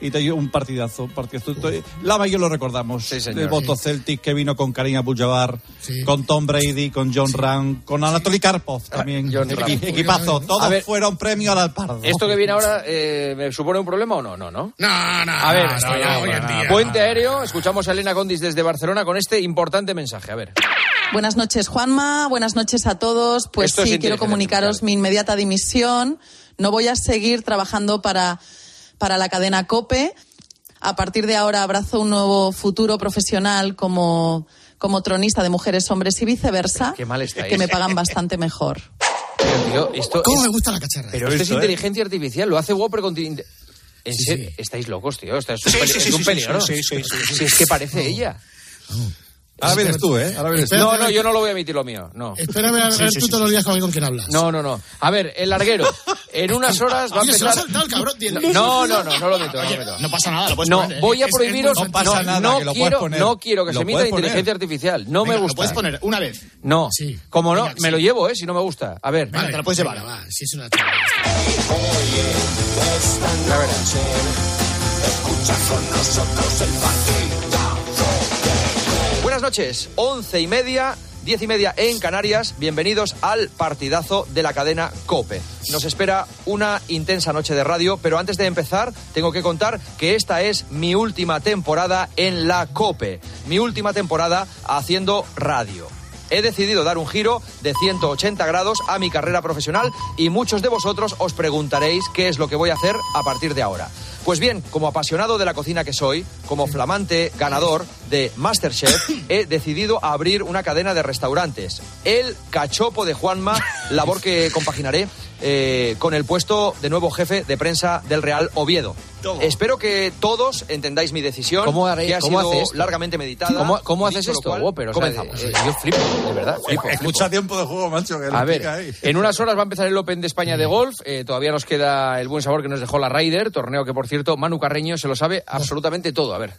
y te dio un partidazo. un partidazo. Lama y yo lo recordamos. señor. El voto Celtic que vino con Karim Abdul-Jabbar, con Tom Brady, con John Ram, con Anatoly Karpov también. Ah, John Equi- Ram. Equipazo. Todos ver. fueron premio al Alpardo. ¿Esto que viene ahora eh, me supone un problema o no? No, ¿no? No, no. A ver, no, esto no, ya no, hoy en no, día. no. Puente aéreo, escuchamos a Elena Condis desde Barcelona con este importante mensaje. A ver. Buenas noches, Juanma. Buenas noches a todos. Pues Esto sí, quiero comunicaros mi inmediata dimisión. No voy a seguir trabajando para, para la cadena COPE. A partir de ahora abrazo un nuevo futuro profesional como, como tronista de mujeres, hombres y viceversa, Qué mal estáis. que me pagan bastante mejor. Pero, tío, esto ¿Cómo es- me gusta la cacharra? Pero esto es ¿eh? inteligencia artificial, lo hace Whopper con... ¿En Sí. Estáis locos, tío. Esto es un, Sí, peli- sí, es sí, un sí, peligro. sí, sí, sí, sí. Si es que parece ella. Ahora vienes tú, ¿eh? Ahora vienes tú. No, no, yo no lo voy a emitir lo mío. No. Espérame a ver Sí, sí, tú sí, todos los días con, con quién hablas. No, no, no. A ver, el larguero. En unas horas va a Oye, se lo ha empezar. saltado el cabrón. tío. No, no, no, no lo meto, no lo meto. No pasa nada, lo puedes No, poner. voy a prohibiros. No, pasa nada, no que lo quiero, poner. no quiero que Lo se emita inteligencia artificial. No Venga, me Lo gusta. puedes poner una vez. No. Sí. Como no, Venga, me sí. lo llevo, ¿eh? Si no me gusta. A ver. Venga, te la puedes llevar. Va, si es una chorrada. La verás. Buenas noches, once y media, diez y media en Canarias. Bienvenidos al partidazo de la cadena Cope. Nos espera una intensa noche de radio, pero antes de empezar, tengo que contar que esta es mi última temporada en la Cope. Mi última temporada haciendo radio. He decidido dar un giro de 180 grados a mi carrera profesional y muchos de vosotros os preguntaréis qué es lo que voy a hacer a partir de ahora. Pues bien, como apasionado de la cocina que soy, como flamante ganador de Masterchef, he decidido abrir una cadena de restaurantes. El Cachopo de Juanma, labor que compaginaré eh, con el puesto de nuevo jefe de prensa del Real Oviedo. Espero que todos entendáis mi decisión, ¿Cómo haré- que ha cómo sido hace esto? largamente meditada. ¿Cómo, cómo haces esto, cual, Whopper? O sea, comenzamos. eh, yo flipo, de verdad, flipo. flipo. Escucha tiempo de juego, macho. Que A ver, ahí. en unas horas va a empezar el Open de España de golf. eh, todavía nos queda el buen sabor que nos dejó la Ryder, torneo que, por cierto, Manu Carreño se lo sabe absolutamente todo. A ver.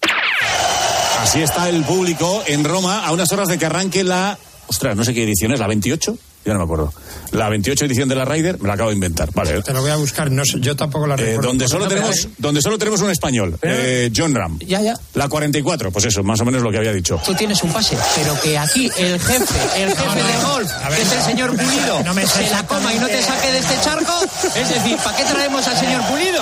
Así está el público en Roma a unas horas de que arranque la. Ostras, no sé qué edición es, la 28. Ya no me acuerdo. La 28 edición de la Ryder, me la acabo de inventar. Vale. Te lo voy a buscar, no sé, yo tampoco la Eh, recuerdo. donde, solo tenemos, donde solo tenemos un español, eh, John Ram. Ya, ya. La 44, pues eso, más o menos lo que había dicho. Tú tienes un pase, pero que aquí el jefe, el jefe de golf, que es el señor Pulido, no me se la coma y no te saque de este charco, es decir, ¿para qué traemos al señor Pulido?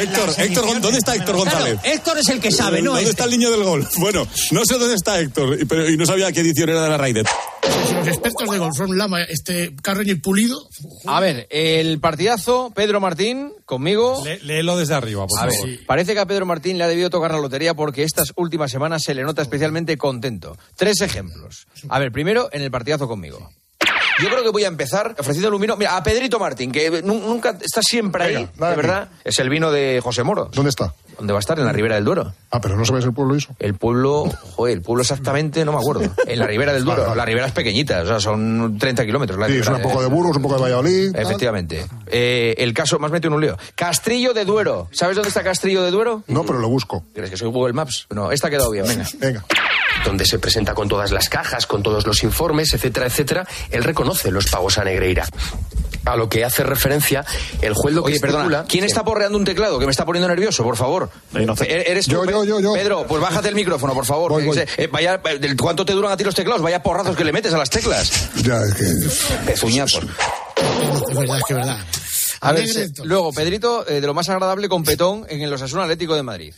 Héctor, Héctor, ¿dónde está Héctor González? Claro, Héctor es el que sabe, ¿no? ¿Dónde Este. está el niño del gol? Bueno, no sé dónde está Héctor, y- pero, y no sabía qué edición era de la Ryder. Si los expertos de golf son Lama, este Carreño y Pulido. A ver, el partidazo, Pedro Martín, conmigo. Lé- léelo desde arriba, por A ver, favor. parece que a Pedro Martín le ha debido tocar la lotería porque estas últimas semanas se le nota especialmente contento. Tres ejemplos. A ver, primero, en el partidazo conmigo. Yo creo que voy a empezar ofreciendo un vino. Mira, a Pedrito Martín, que nu- nunca está siempre ahí, Venga, dale de verdad. Es el vino de José Moro. ¿Dónde está? ¿Dónde va a estar? En la Ribera del Duero. Ah, pero no sabes el pueblo eso. El pueblo, joder, el pueblo exactamente no me acuerdo. En la Ribera del Duero. Vale, vale. La Ribera es pequeñita, o sea, son 30 kilómetros. la Sí, es Ribera un poco de Burgos, un poco de Valladolid. tal. Efectivamente. Eh, el caso, más metido en un lío. Castrillo de Duero. ¿Sabes dónde está Castrillo de Duero? No, pero lo busco. ¿Crees que soy Google Maps? No, esta ha quedado bien, venga. Venga. Donde se presenta con todas las cajas, con todos los informes, etcétera, etcétera, él reconoce los pagos a Negreira. A lo que hace referencia el juez lo que Oye, perdona, estipula- ¿quién está porreando un teclado? Que me está poniendo nervioso, por favor. E- ¿Eres tú, Yo, Pe- yo, yo, yo. Pedro, pues bájate el micrófono, por favor. Voy, voy. eh, vaya, eh, ¿Cuánto te duran a ti los teclados? Vaya porrazos que le metes a las teclas. Ya, es que. Pezuñazos. Es verdad, es que verdad. A ver, luego, Pedrito, eh, de lo más agradable con Petón en el Osasuna Atlético de Madrid.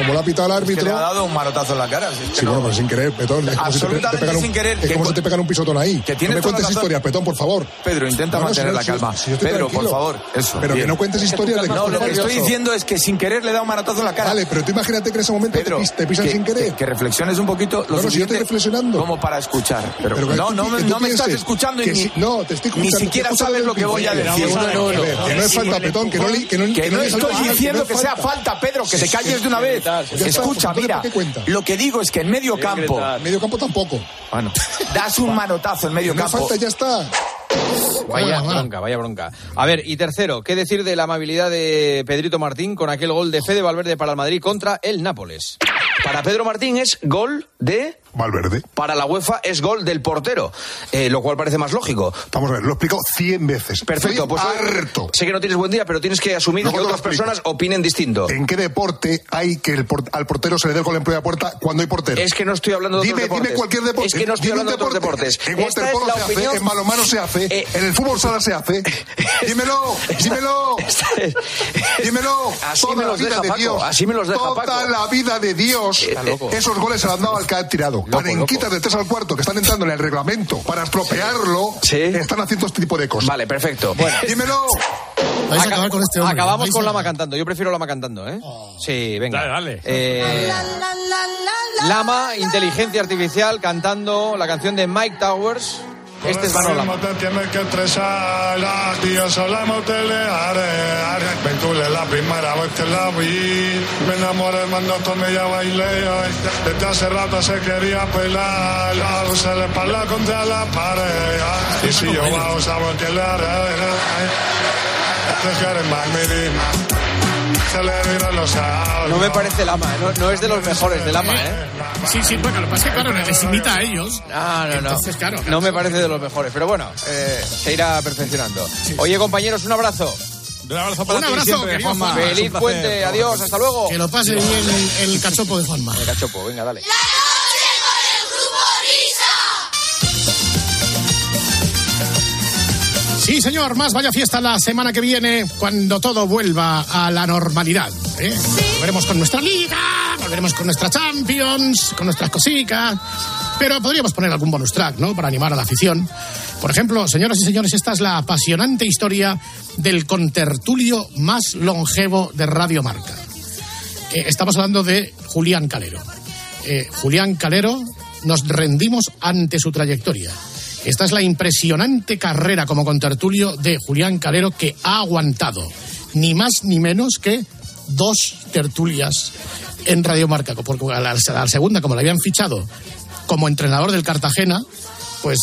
Como lo ha pitado el árbitro. le ha dado un manotazo en la cara. si es que Sí, no- bueno, pero sin querer, Petón. Es como si te- te Absolutamente pegan un- sin querer. Es Que como si te pegan un pisotón ahí. Que no me cuentes razón. historias, Petón, por favor. Pedro, intenta No, no, mantener la calma. si Pedro, por tranquilo. favor, eso. Pero bien. que no cuentes historias de No, lo que estoy diciendo es que sin querer le da un manotazo en la cara. Vale, pero tú imagínate que en ese momento te, Pedro, pis- te pisan que, sin querer. Que, que reflexiones un poquito lo yo estoy reflexionando. como para escuchar. Pero, Pero que no, no, me- que tú no me estás escuchando y que ni, no, te estoy ni escuchando, siquiera te escucho sabes lo que voy a decir. No, que no es falta, Petón, que no que que que estoy diciendo que que es sea falta. falta, Pedro, que te calles de una vez. Escucha, mira, lo que digo es que en medio campo, Medio campo tampoco. bueno, das un manotazo en medio No campo. falta, ya está. Vaya bronca, vaya bronca. A ver, y tercero, ¿qué decir de la amabilidad de Pedrito Martín con aquel gol de Fede Valverde para el Madrid contra el Nápoles? Para Pedro Martín es gol de... Valverde. Para la UEFA es gol del portero, eh, lo cual parece más lógico. Vamos a ver, lo he explicado 100 veces. Perfecto, Estoy pues harto. sé que no tienes buen día, pero tienes que asumir Luego que otras explico. personas opinen distinto. ¿En qué deporte hay que el por- al portero se le dé el gol en propia puerta cuando hay portero? Es que no estoy hablando de dime, otros deportes. Dime cualquier deporte. Es que no estoy Dime hablando de otros deportes. En waterpolo la se hace, opinión- en balonmano se hace, Eh, en el fútbol sala se hace. Dímelo, dímelo. Dímelo. Así Toda me la los vida deja de Paco, Dios. así me los deja Toda Paco. la vida de Dios. Esos goles se los han dado al que ha tirado. Panenquitas de 3 al cuarto que están entrando en el reglamento para estropearlo. Están haciendo este tipo de cosas. Vale, perfecto. Bueno, Dímelo. Vais a Aca- acabar con este hombre. Acabamos Vais con a- Lama cantando. Yo prefiero Lama cantando, ¿eh? Sí, venga. Dale, dale. Eh, Lama, inteligencia artificial, cantando la canción de Mike Towers. Este es Manolo la primera vez que la vi, me enamoré cuando con ella bailé. Desde hace rato se quería pelar, se le espalda contra la pared. Y si yo más, mi No me parece Lama, ¿eh? no, no es de los mejores de Lama, ¿eh? Sí, sí, porque lo que pasa es que, claro, les imita a ellos. No, no, no. Entonces, claro, No me parece de los mejores, pero bueno, eh, se irá perfeccionando. Oye, compañeros, un abrazo. Un abrazo para Un ti abrazo, siempre, Juanma. Juanma. Feliz placer. puente, adiós, hasta luego. Que lo pase bien el, el cachopo de Juanma. El cachopo, venga, dale. Sí, señor, más vaya fiesta la semana que viene cuando todo vuelva a la normalidad. ¿eh? Volveremos con nuestra liga, volveremos con nuestra Champions, con nuestras cositas. Pero podríamos poner algún bonus track, ¿no? Para animar a la afición. Por ejemplo, señoras y señores, esta es la apasionante historia del contertulio más longevo de Radio Marca. Eh, estamos hablando de Julián Calero. Eh, Julián Calero, nos rendimos ante su trayectoria. Esta es la impresionante carrera como contertulio de Julián Calero que ha aguantado ni más ni menos que dos tertulias en Radio Marca. Porque a la, la segunda, como le habían fichado como entrenador del Cartagena, pues,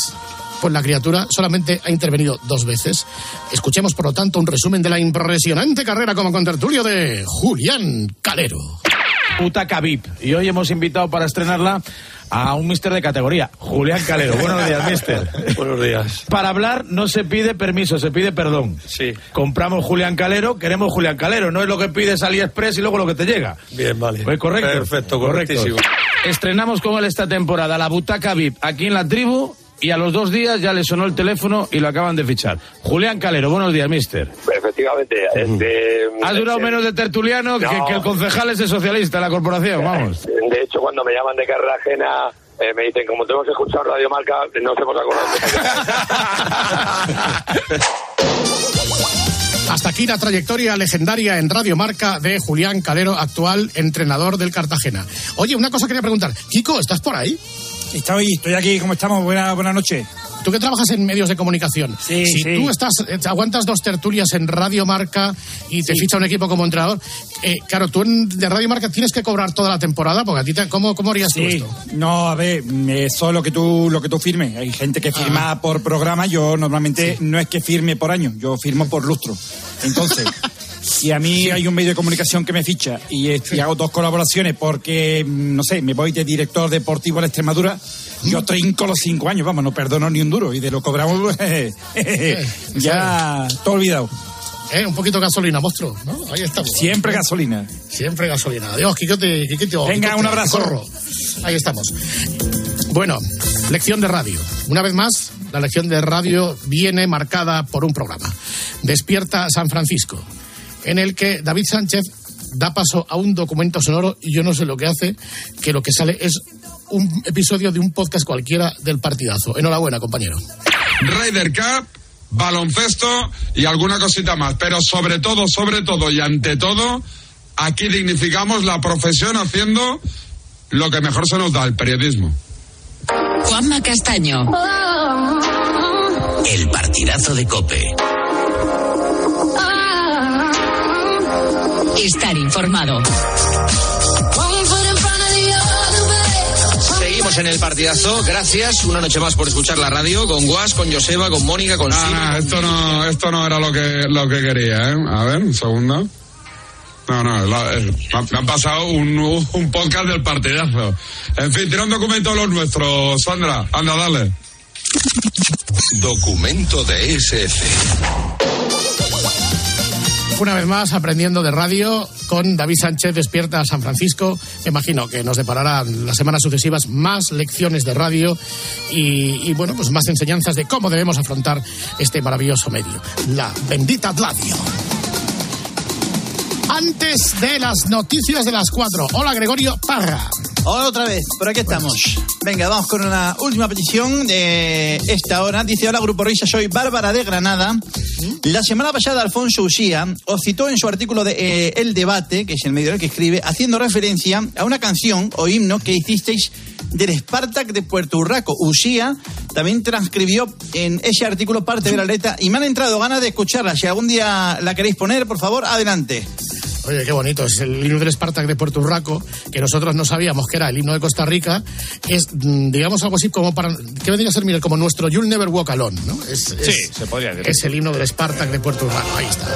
pues la criatura solamente ha intervenido dos veces. Escuchemos, por lo tanto, un resumen de la impresionante carrera como contertulio de Julián Calero. Butaca VIP. Y hoy hemos invitado para estrenarla a un mister de categoría, Julián Calero. Buenos días, mister. Buenos días. Para hablar no se pide permiso, se pide perdón. Sí. Compramos Julián Calero, queremos Julián Calero. No es lo que pides AliExpress y luego lo que te llega. Bien, vale. Pues correcto. Perfecto, correctísimo. Estrenamos con él esta temporada la Butaca VIP aquí en la tribu y a los dos días ya le sonó el teléfono y lo acaban de fichar. Julián Calero, buenos días, mister. Efectivamente, este, Has durado menos de tertuliano que, No. que el concejal ese socialista de la corporación, vamos. de hecho, cuando me llaman de carrera ajena, eh, me dicen, como tenemos escuchado Radio Marca, nos hemos acordado. Hasta aquí la trayectoria legendaria en Radio Marca de Julián Calero, actual entrenador del Cartagena. Oye, una cosa quería preguntar. Kiko, ¿estás por ahí? Estoy, estoy aquí, ¿cómo estamos? Buena, buenas noches. Tú que trabajas en medios de comunicación, Sí, si sí. tú estás, eh, aguantas dos tertulias en Radio Marca y te ficha un equipo como entrenador, eh, claro, tú en- de Radio Marca tienes que cobrar toda la temporada, porque a ti, te- ¿cómo, cómo harías tú Sí, esto? no, a ver, eso es lo que tú, lo que tú firmes. Hay gente que firma por programa, yo normalmente no es que firme por año, yo firmo por lustro. Entonces, si a mí hay un medio de comunicación que me ficha y, eh, y hago dos colaboraciones porque, mm, no sé, me voy de director deportivo a la Extremadura, yo trinco los cinco años, vamos, no perdono ni un duro. Y de lo cobramos, ya todo olvidado. Eh, un poquito de gasolina, monstruo, ¿no? Ahí estamos. Siempre gasolina. Siempre gasolina. Adiós, Quiquete, Quiquete, Venga, un abrazo. corro. Ahí estamos. Bueno, lección de radio. Una vez más, la lección de radio viene marcada por un programa. Despierta San Francisco, en el que David Sánchez da paso a un documento sonoro y yo no sé lo que hace, que lo que sale es un episodio de un podcast cualquiera del partidazo. Enhorabuena, compañero. Ryder Cup, baloncesto y alguna cosita más. Pero sobre todo, sobre todo y ante todo, aquí dignificamos la profesión haciendo lo que mejor se nos da, el periodismo. Juanma Castaño. El partidazo de Cope. Estar informado. Seguimos en el partidazo. Gracias una noche más por escuchar la radio con Guas, con Joseba, con Mónica, con No, Sino, no, esto no, esto no era lo que, lo que quería, ¿eh? A ver, un segundo. No, no, la- eh, me han- pasado un, un podcast del partidazo. En fin, tira un documento de los nuestros, Sandra. Anda, dale. Documento de SF. Una vez más, aprendiendo de radio con David Sánchez, despierta a San Francisco. Me imagino que nos depararán las semanas sucesivas más lecciones de radio y, y, bueno, pues más enseñanzas de cómo debemos afrontar este maravilloso medio, la bendita radio. Antes de las noticias de las cuatro. Hola, Gregorio Parra. Otra vez, por aquí estamos. Venga, vamos con una última petición de esta hora. Dice, hola Grupo Risa, soy Bárbara de Granada. La semana pasada Alfonso Usía os citó en su artículo de eh, El Debate, que es el medio que escribe, haciendo referencia a una canción o himno que hicisteis del Spartak de Puerto Urraco. Usía también transcribió en ese artículo parte de la letra y me han entrado ganas de escucharla. Si algún día la queréis poner, por favor, adelante. Oye, qué bonito. Es el himno del Spartak de Puerto Urraco, que nosotros no sabíamos que era el himno de Costa Rica. Es, mm, digamos, algo así como para. ¿Qué vendría a ser, mira, como nuestro You'll Never Walk Alone, ¿no? Es, Sí, es- se podría decir. Es el himno del Spartak de Puerto Urraco. Ahí está.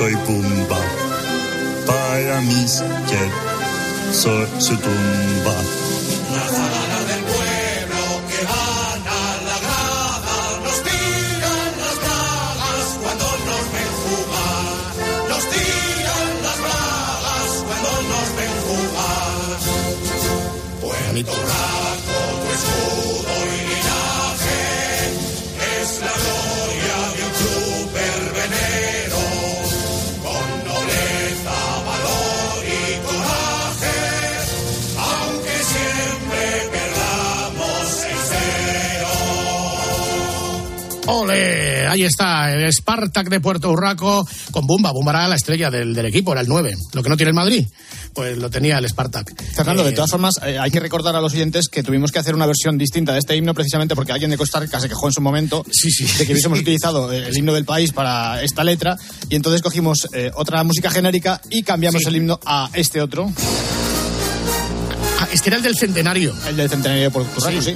Soy Pumba. Para mis que soy su tumba. ¡Ole! Ahí está, el Spartak de Puerto Urraco con Bumba. Bumba era la estrella del, del equipo, era el 9. Lo que no tiene el Madrid, pues lo tenía el Spartak. Fernando, de Eh, todas formas, eh, hay que recordar a los oyentes que tuvimos que hacer una versión distinta de este himno precisamente porque alguien de Costa Rica se quejó en su momento de que hubiésemos utilizado eh, el himno del país para esta letra y entonces cogimos eh, otra música genérica y cambiamos el himno a este otro. Ah, este era el del centenario. El del centenario de Puerto Rico, sí.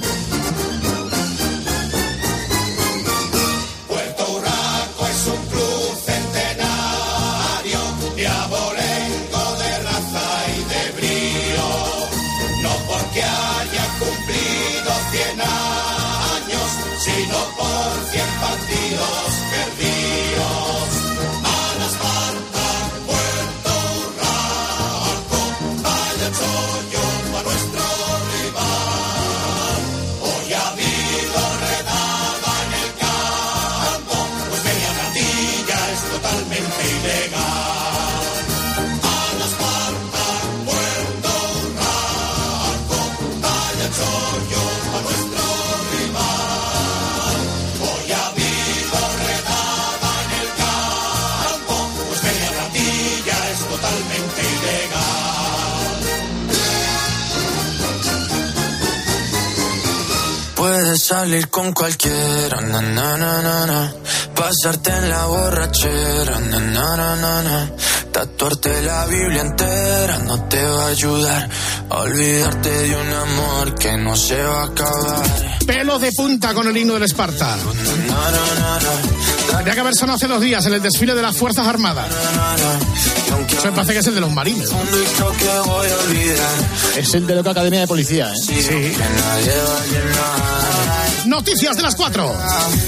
Salir con cualquiera, na, na, na, na, pasarte en la borrachera, na, na, na, na, tatuarte la Biblia entera no te va a ayudar a olvidarte de un amor que no se va a acabar. Pelo de punta con el himno del Esparta. Tendría que haber sonado hace dos días en el desfile de las Fuerzas Armadas. Eso me parece que es el de los marines. Es el de Loca Academia de Policía, ¿eh? Sí. Noticias de las cuatro.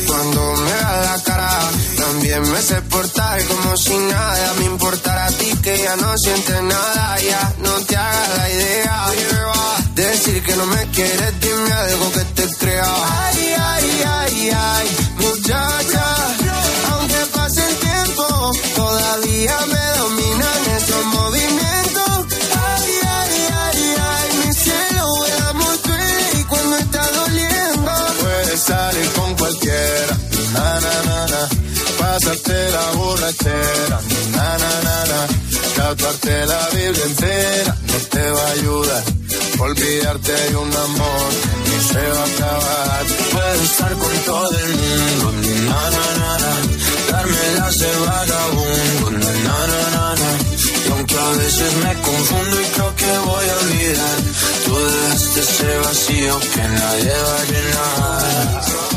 Cuando me da la cara, también me sé portar como si nada me importara a ti que ya no sientes nada, ya no te hagas la idea. Decir que no me quieres, borrachera, na. Tatuarte la Biblia entera no te va a ayudar. Olvidarte de un amor que se va a acabar. Puedo estar con todo el mundo, na, na, na, na. dármelas de vagabundo, na, na, na, na. Y aunque a veces me confundo y creo que voy a olvidar, tú dejaste ese vacío que nadie va a llenar.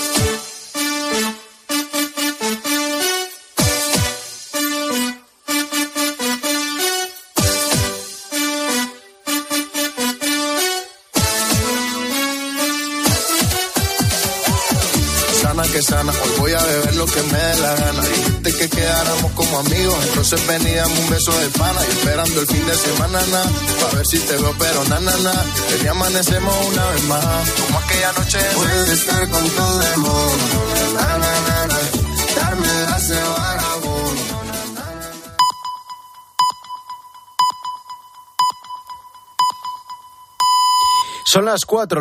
Lo que me dé la gana. Dijiste que quedáramos como amigos, entonces veníamos un beso de pana y esperando el fin de semana, na, pa' ver si te veo, pero na, na, na, que ya amanecemos una vez más, como aquella noche. Puedes estar con todo el mundo, na, na, na, na, darme la vagabundo. Son las cuatro.